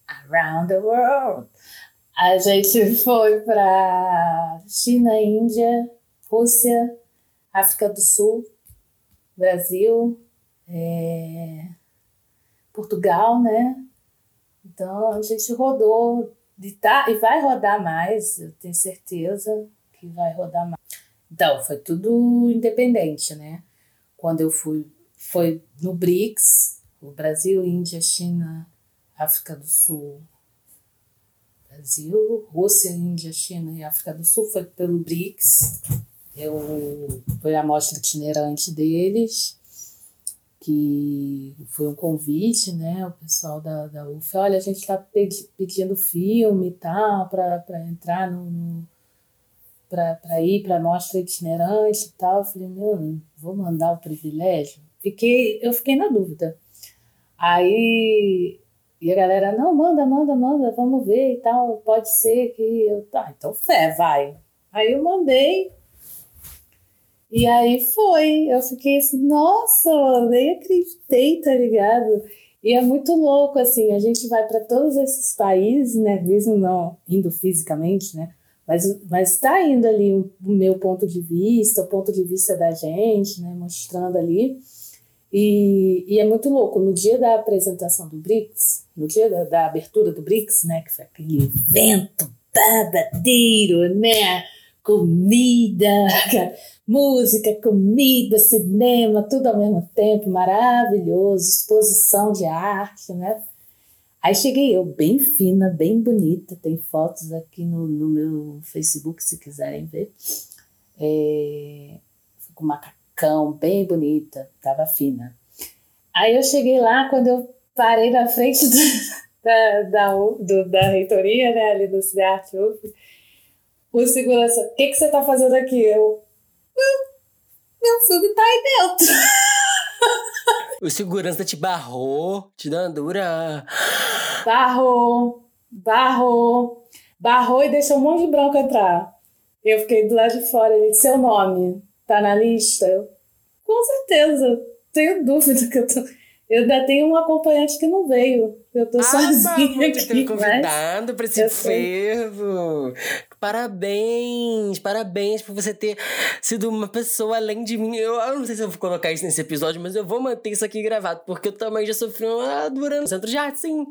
Around the world. A gente foi para China, Índia, Rússia, África do Sul, Brasil, é, Portugal, né? Então a gente rodou de tá, e vai rodar mais, eu tenho certeza que vai rodar mais. Então, foi tudo independente, né? Quando eu fui, foi no BRICS, o Brasil, Índia, China, África do Sul, Brasil, Rússia, Índia, China e África do Sul, foi pelo BRICS. Eu, foi a mostra itinerante deles, que foi um convite, né? O pessoal da, da UF, olha, a gente está pedindo filme e tal, para entrar no, no para ir para mostra itinerante e tal. Eu falei, meu, vou mandar o privilégio? Fiquei, eu fiquei na dúvida. Aí e a galera, não, manda, manda, manda, vamos ver e tal. Pode ser que eu. Tá, então fé, vai. Aí eu mandei. E aí foi. Eu fiquei assim, nossa, nem acreditei, tá ligado? E é muito louco, assim, a gente vai para todos esses países, né? Mesmo não indo fisicamente, né? Mas, mas tá indo ali o meu ponto de vista, o ponto de vista da gente, né? Mostrando ali. E, e é muito louco. No dia da apresentação do BRICS, no dia da, da abertura do BRICS, né, que foi aquele evento babadeiro, né? Comida, música, comida, cinema, tudo ao mesmo tempo, maravilhoso, exposição de arte, né? Aí cheguei eu, bem fina, bem bonita, tem fotos aqui no, no meu Facebook, se quiserem ver. É, com macacão bem bonita, tava fina. Aí eu cheguei lá, quando eu parei na frente do, da, da, do, da reitoria, né, ali do Cidarte UF, o segurança, o que, que você tá fazendo aqui? Eu, meu filme tá aí dentro. O segurança te barrou, te dando dura. Barrou, barrou, barrou e deixou um monte de branco entrar. Eu fiquei do lado de fora, ele disse, seu nome. Tá na lista? Eu, com certeza. Tenho dúvida que eu tô. Eu ainda tenho um acompanhante que não veio. Eu tô ah, sozinha aqui. Ter convidado para esse fervo. Parabéns, parabéns por você ter sido uma pessoa além de mim. Eu, eu, não sei se eu vou colocar isso nesse episódio, mas eu vou manter isso aqui gravado, porque eu também já sofri uma dura no centro de arte, sim.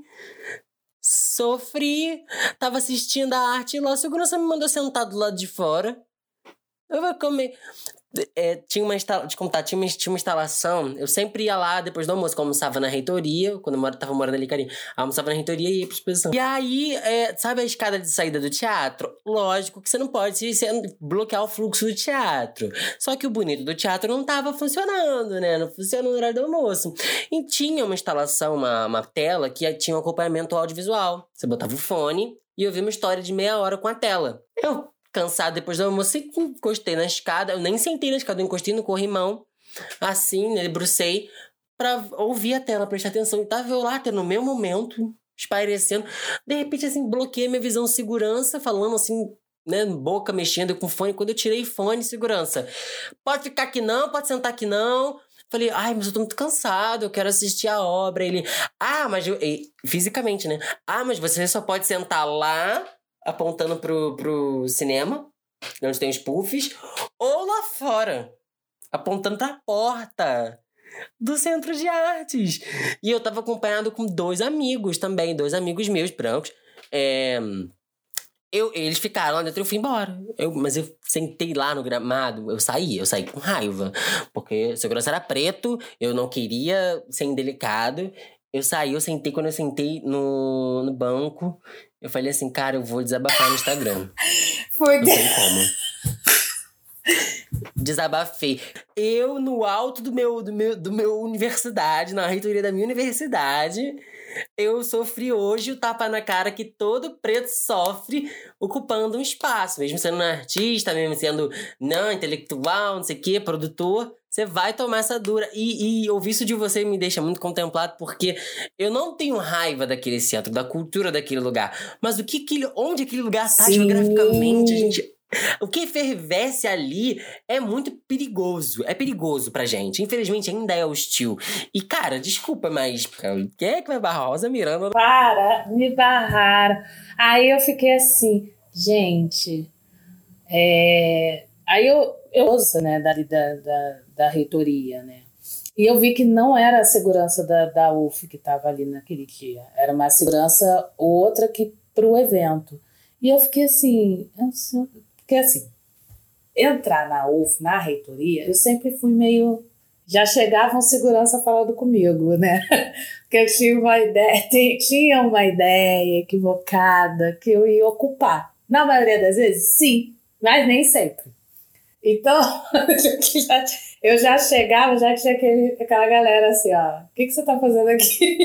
Sofri, tava assistindo a arte e lá a segurança me mandou sentar do lado de fora. Eu vou comer é, tinha uma instala, de contar, tinha uma, tinha uma instalação. Eu sempre ia lá depois do almoço, que almoçava na reitoria, quando eu tava morando ali, carinho. Almoçava na reitoria e ia pra exposição. E aí, é, sabe a escada de saída do teatro? Lógico que você não pode se, se, bloquear o fluxo do teatro. Só que o bonito do teatro não tava funcionando, né? Não funcionou no horário do almoço. E tinha uma instalação, uma, uma tela que tinha um acompanhamento audiovisual. Você botava o fone e eu vi uma história de meia hora com a tela. Eu cansado depois do almoço, encostei na escada. Eu nem sentei na escada, eu encostei no corrimão, assim, né, brucei, pra ouvir a tela, prestar atenção. E tava eu lá, até no meu momento, espairecendo. De repente, assim, bloqueei minha visão segurança, falando assim, né, boca mexendo com fone. Quando eu tirei fone, segurança. Pode ficar aqui não, pode sentar aqui não. Falei, ai, mas eu tô muito cansado, eu quero assistir a obra. Ele, ah, mas eu, fisicamente, né? Ah, mas você só pode sentar lá apontando pro, pro cinema, onde tem os puffs, ou lá fora, apontando pra porta do centro de artes. E eu tava acompanhado com dois amigos também, dois amigos meus brancos. É, eu, eles ficaram lá dentro e eu fui embora. Eu, mas eu sentei lá no gramado, eu saí, eu saí com raiva. Porque o segurança era preto, eu não queria ser indelicado. Eu saí, eu sentei, quando eu sentei no, no banco, eu falei assim, cara, eu vou desabafar no Instagram. Foi Não tem como. Desabafei. Eu, no alto do meu, do meu, do meu universidade, na reitoria da minha universidade, eu sofri hoje o tapa na cara que todo preto sofre ocupando um espaço, mesmo sendo um artista, mesmo sendo não intelectual, não sei o quê, produtor. Você vai tomar essa dura. E, e ouvir isso de você me deixa muito contemplado, porque eu não tenho raiva daquele centro, da cultura daquele lugar. Mas o que, que onde aquele lugar está geograficamente, a gente o que fervesce ali é muito perigoso. É perigoso pra gente. Infelizmente, ainda é hostil. E, cara, desculpa, mas quem é que vai barrar Rosa Miranda? Para, me barraram. Aí eu fiquei assim, gente. É... Aí eu, eu né, da, da, da reitoria, né? E eu vi que não era a segurança da, da UF que estava ali naquele dia. Era uma segurança outra que para o evento. E eu fiquei assim, porque assim, entrar na UF, na reitoria, eu sempre fui meio já chegavam segurança falando comigo, né? Que eu tinha uma ideia, tinha uma ideia equivocada que eu ia ocupar. Na maioria das vezes, sim, mas nem sempre. Então, eu já chegava, já tinha aquele, aquela galera assim, ó, o que, que você tá fazendo aqui?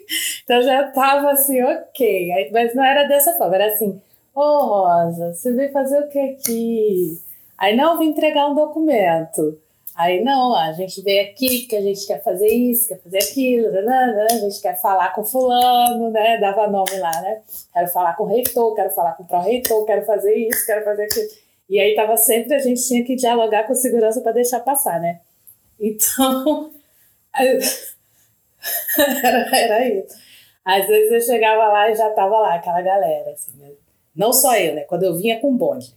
então já tava assim, ok. Mas não era dessa forma, era assim, ô oh, Rosa, você veio fazer o que aqui? Aí não, vim entregar um documento. Aí não, a gente veio aqui porque a gente quer fazer isso, quer fazer aquilo, né, né, né, a gente quer falar com fulano, né? Dava nome lá, né? Quero falar com o reitor, quero falar com o pró-reitor, quero fazer isso, quero fazer aquilo. E aí tava sempre, a gente tinha que dialogar com segurança para deixar passar, né? Então, era, era isso. Às vezes eu chegava lá e já tava lá aquela galera, assim, né? Não só eu, né? Quando eu vinha com bonde.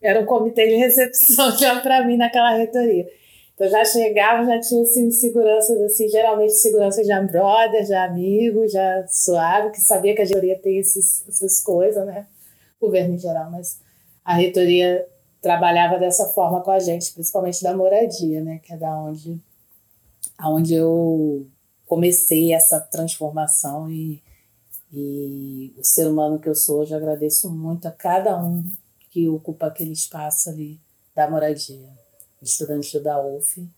Era um comitê de recepção já para mim naquela reitoria. Então já chegava, já tinha assim, seguranças, assim, geralmente segurança já brother, já amigo, já suave, que sabia que a reitoria tem esses, essas coisas, né? Governo em geral, mas a reitoria trabalhava dessa forma com a gente, principalmente da moradia, né? Que é da onde, aonde eu comecei essa transformação e, e o ser humano que eu sou, eu agradeço muito a cada um que ocupa aquele espaço ali da moradia. Estudante da UF,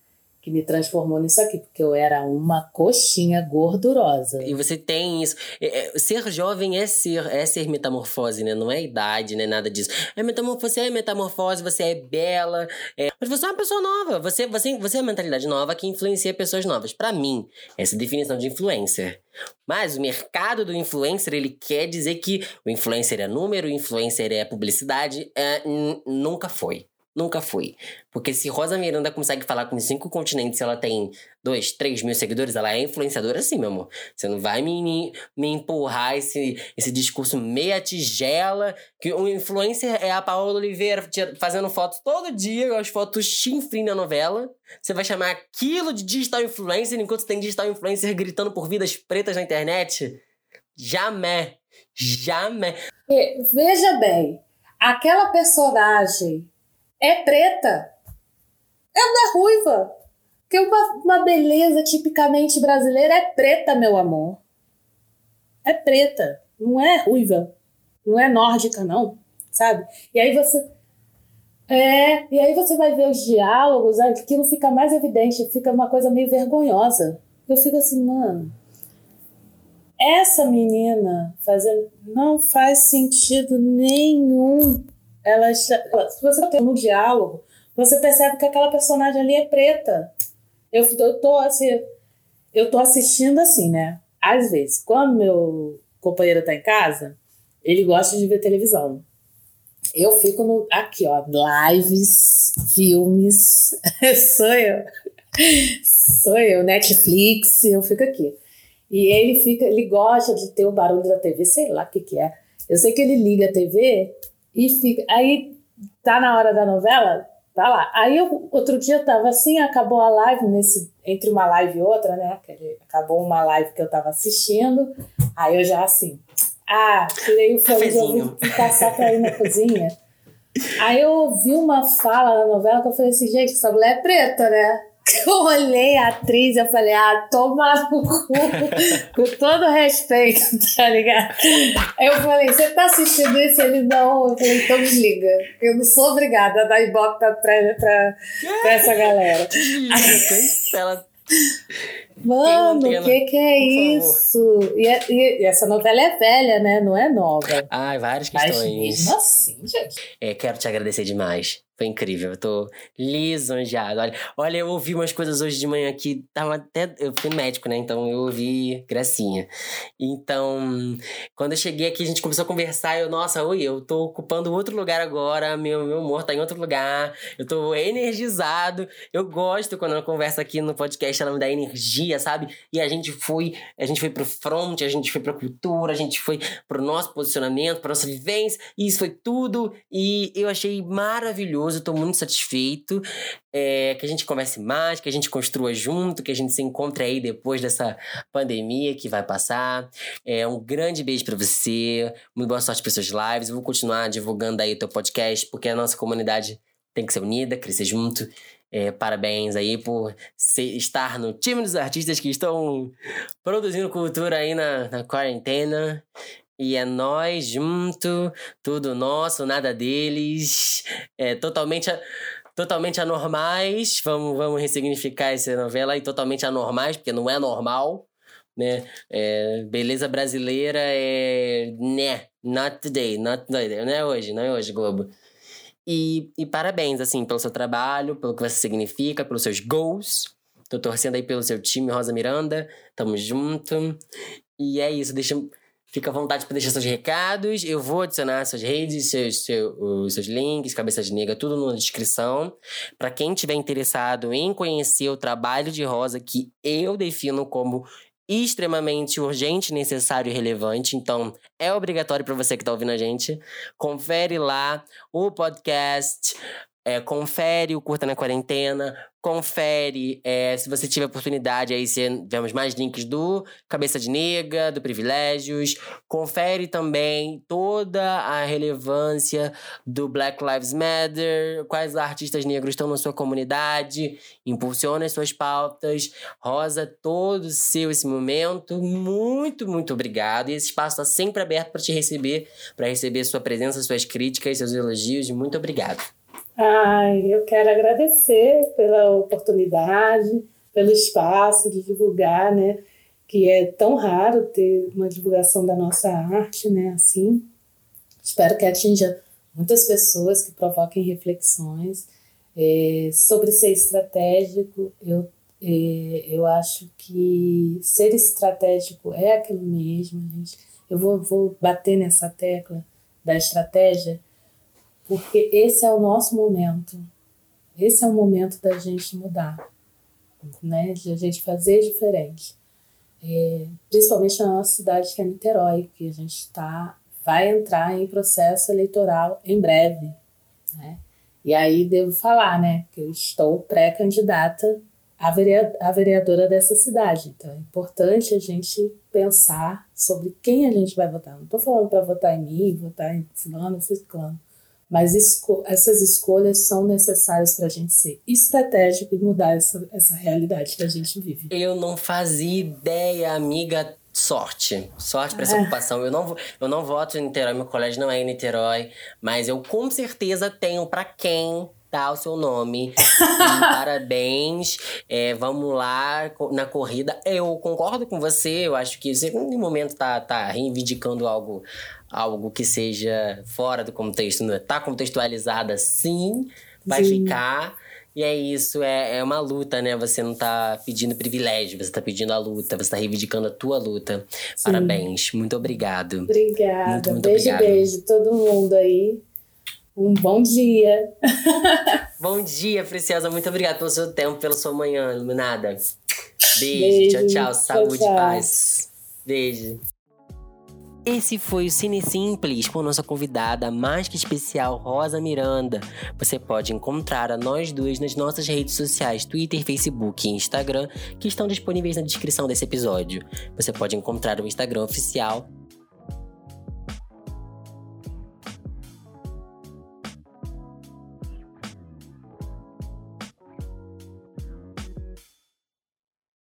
que me transformou nisso aqui, porque eu era uma coxinha gordurosa. E você tem isso. É, é, ser jovem é ser, é ser metamorfose, né? Não é idade, né? Nada disso. É metamorfose, você é metamorfose, você é bela. É... Mas você é uma pessoa nova. Você, você, você é uma mentalidade nova que influencia pessoas novas. Para mim, essa é definição de influencer. Mas o mercado do influencer, ele quer dizer que o influencer é número, o influencer é publicidade. É, nunca foi. Nunca fui. Porque se Rosa Miranda consegue falar com cinco continentes ela tem dois, três mil seguidores, ela é influenciadora sim, meu amor. Você não vai me, me empurrar esse, esse discurso meia tigela, que o influencer é a Paola Oliveira fazendo fotos todo dia, as fotos chinfrim na novela. Você vai chamar aquilo de digital influencer enquanto tem digital influencer gritando por vidas pretas na internet? Jamais. Jamais. Veja bem, aquela personagem é preta. É ruiva. Porque uma, uma beleza tipicamente brasileira é preta, meu amor. É preta. Não é ruiva. Não é nórdica, não. Sabe? E aí você. É, e aí você vai ver os diálogos, aquilo fica mais evidente, fica uma coisa meio vergonhosa. Eu fico assim, mano, essa menina fazendo não faz sentido nenhum ela, se você tem um diálogo, você percebe que aquela personagem ali é preta. Eu, eu tô assim, eu tô assistindo assim, né? Às vezes, quando meu companheiro tá em casa, ele gosta de ver televisão. Eu fico no, aqui, ó, lives, filmes, sou eu. Sou eu, Netflix, eu fico aqui. E ele fica, ele gosta de ter o barulho da TV, sei lá o que que é. Eu sei que ele liga a TV e fica. Aí tá na hora da novela, tá lá. Aí eu, outro dia eu tava assim, acabou a live, nesse, entre uma live e outra, né? Acabou uma live que eu tava assistindo. Aí eu já assim, ah, tirei o fone de ouvido passar pra ir na cozinha. Aí eu ouvi uma fala na novela que eu falei assim, gente, essa mulher é preta, né? Eu olhei a atriz e falei, ah, toma no cu, com todo respeito, tá ligado? Eu falei, você tá assistindo isso? Ele, não. Eu falei, então desliga. Eu não sou obrigada a dar ibope pra, pra, pra, pra essa galera. Ela Mano, o que que é isso? E, é, e, essa novela é velha, né? Não é nova. Ai, várias questões. Mas mesmo assim, gente. É, quero te agradecer demais. Foi incrível, eu tô lisonjeado. Olha, olha, eu ouvi umas coisas hoje de manhã que tava até. Eu fui médico, né? Então eu ouvi gracinha. Então, quando eu cheguei aqui, a gente começou a conversar. Eu, nossa, oi, eu tô ocupando outro lugar agora. Meu, meu humor tá em outro lugar. Eu tô energizado. Eu gosto quando ela conversa aqui no podcast, ela me dá energia, sabe? E a gente foi, a gente foi pro front, a gente foi pra cultura, a gente foi pro nosso posicionamento, pra nossa vivência. E isso foi tudo. E eu achei maravilhoso maravilhoso, estou muito satisfeito. É, que a gente converse mais, que a gente construa junto, que a gente se encontre aí depois dessa pandemia que vai passar. É, um grande beijo para você, muito boa sorte para seus lives. Eu vou continuar divulgando aí o teu podcast, porque a nossa comunidade tem que ser unida, crescer junto. É, parabéns aí por ser, estar no time dos artistas que estão produzindo cultura aí na, na quarentena. E é nós junto, tudo nosso, nada deles. É totalmente, totalmente anormais. Vamos, vamos ressignificar essa novela aí, totalmente anormais, porque não é normal. Né? É, beleza brasileira é. Né, not today, not today. Não é hoje, não é hoje, Globo. E, e parabéns, assim, pelo seu trabalho, pelo que você significa, pelos seus goals. Tô torcendo aí pelo seu time, Rosa Miranda. Tamo junto. E é isso, deixa. Fica à vontade para deixar seus recados. Eu vou adicionar suas redes, seus, seus, seus links, cabeça de nega, tudo na descrição. Para quem tiver interessado em conhecer o trabalho de Rosa, que eu defino como extremamente urgente, necessário e relevante. Então, é obrigatório para você que está ouvindo a gente. Confere lá o podcast, é, confere o Curta na Quarentena, confere é, se você tiver oportunidade aí vemos mais links do Cabeça de Nega, do Privilégios, confere também toda a relevância do Black Lives Matter, quais artistas negros estão na sua comunidade, impulsiona as suas pautas. Rosa, todo seu esse momento, muito, muito obrigado. E esse espaço está sempre aberto para te receber, para receber sua presença, suas críticas, seus elogios. Muito obrigado. Ai, eu quero agradecer pela oportunidade, pelo espaço de divulgar, né? Que é tão raro ter uma divulgação da nossa arte, né? Assim, espero que atinja muitas pessoas, que provoquem reflexões é, sobre ser estratégico. Eu é, eu acho que ser estratégico é aquilo mesmo, gente. Eu vou, vou bater nessa tecla da estratégia porque esse é o nosso momento. Esse é o momento da gente mudar, né? De a gente fazer diferente. É, principalmente na nossa cidade, que é Niterói, que a gente tá, vai entrar em processo eleitoral em breve. Né? E aí devo falar, né, que eu estou pré-candidata a, vereadora dessa cidade. Então é importante a gente pensar sobre quem a gente vai votar. Não estou falando para votar em mim, votar em fulano, fulano. Mas esco essas escolhas são necessárias para a gente ser estratégico e mudar essa, essa realidade que a gente vive. Eu não fazia ideia, amiga. Sorte. Sorte para essa é. ocupação. Eu não, eu não voto em Niterói, meu colégio não é em Niterói. Mas eu com certeza tenho para quem dar o seu nome. parabéns. É, vamos lá na corrida. Eu concordo com você. Eu acho que você, no momento, tá, tá reivindicando algo algo que seja fora do contexto, né? tá contextualizada sim, vai sim. ficar. E é isso, é, é uma luta, né? Você não tá pedindo privilégio, você tá pedindo a luta, você tá reivindicando a tua luta. Sim. Parabéns, muito obrigado. Obrigada. Muito, muito beijo, obrigado. beijo, todo mundo aí. Um bom dia. bom dia, Preciosa. Muito obrigada pelo seu tempo, pela sua manhã iluminada. Beijo, beijo. tchau, tchau. Saúde e paz. Beijo. Esse foi o Cine Simples com nossa convidada mais que especial, Rosa Miranda. Você pode encontrar a nós duas nas nossas redes sociais, Twitter, Facebook e Instagram, que estão disponíveis na descrição desse episódio. Você pode encontrar o Instagram oficial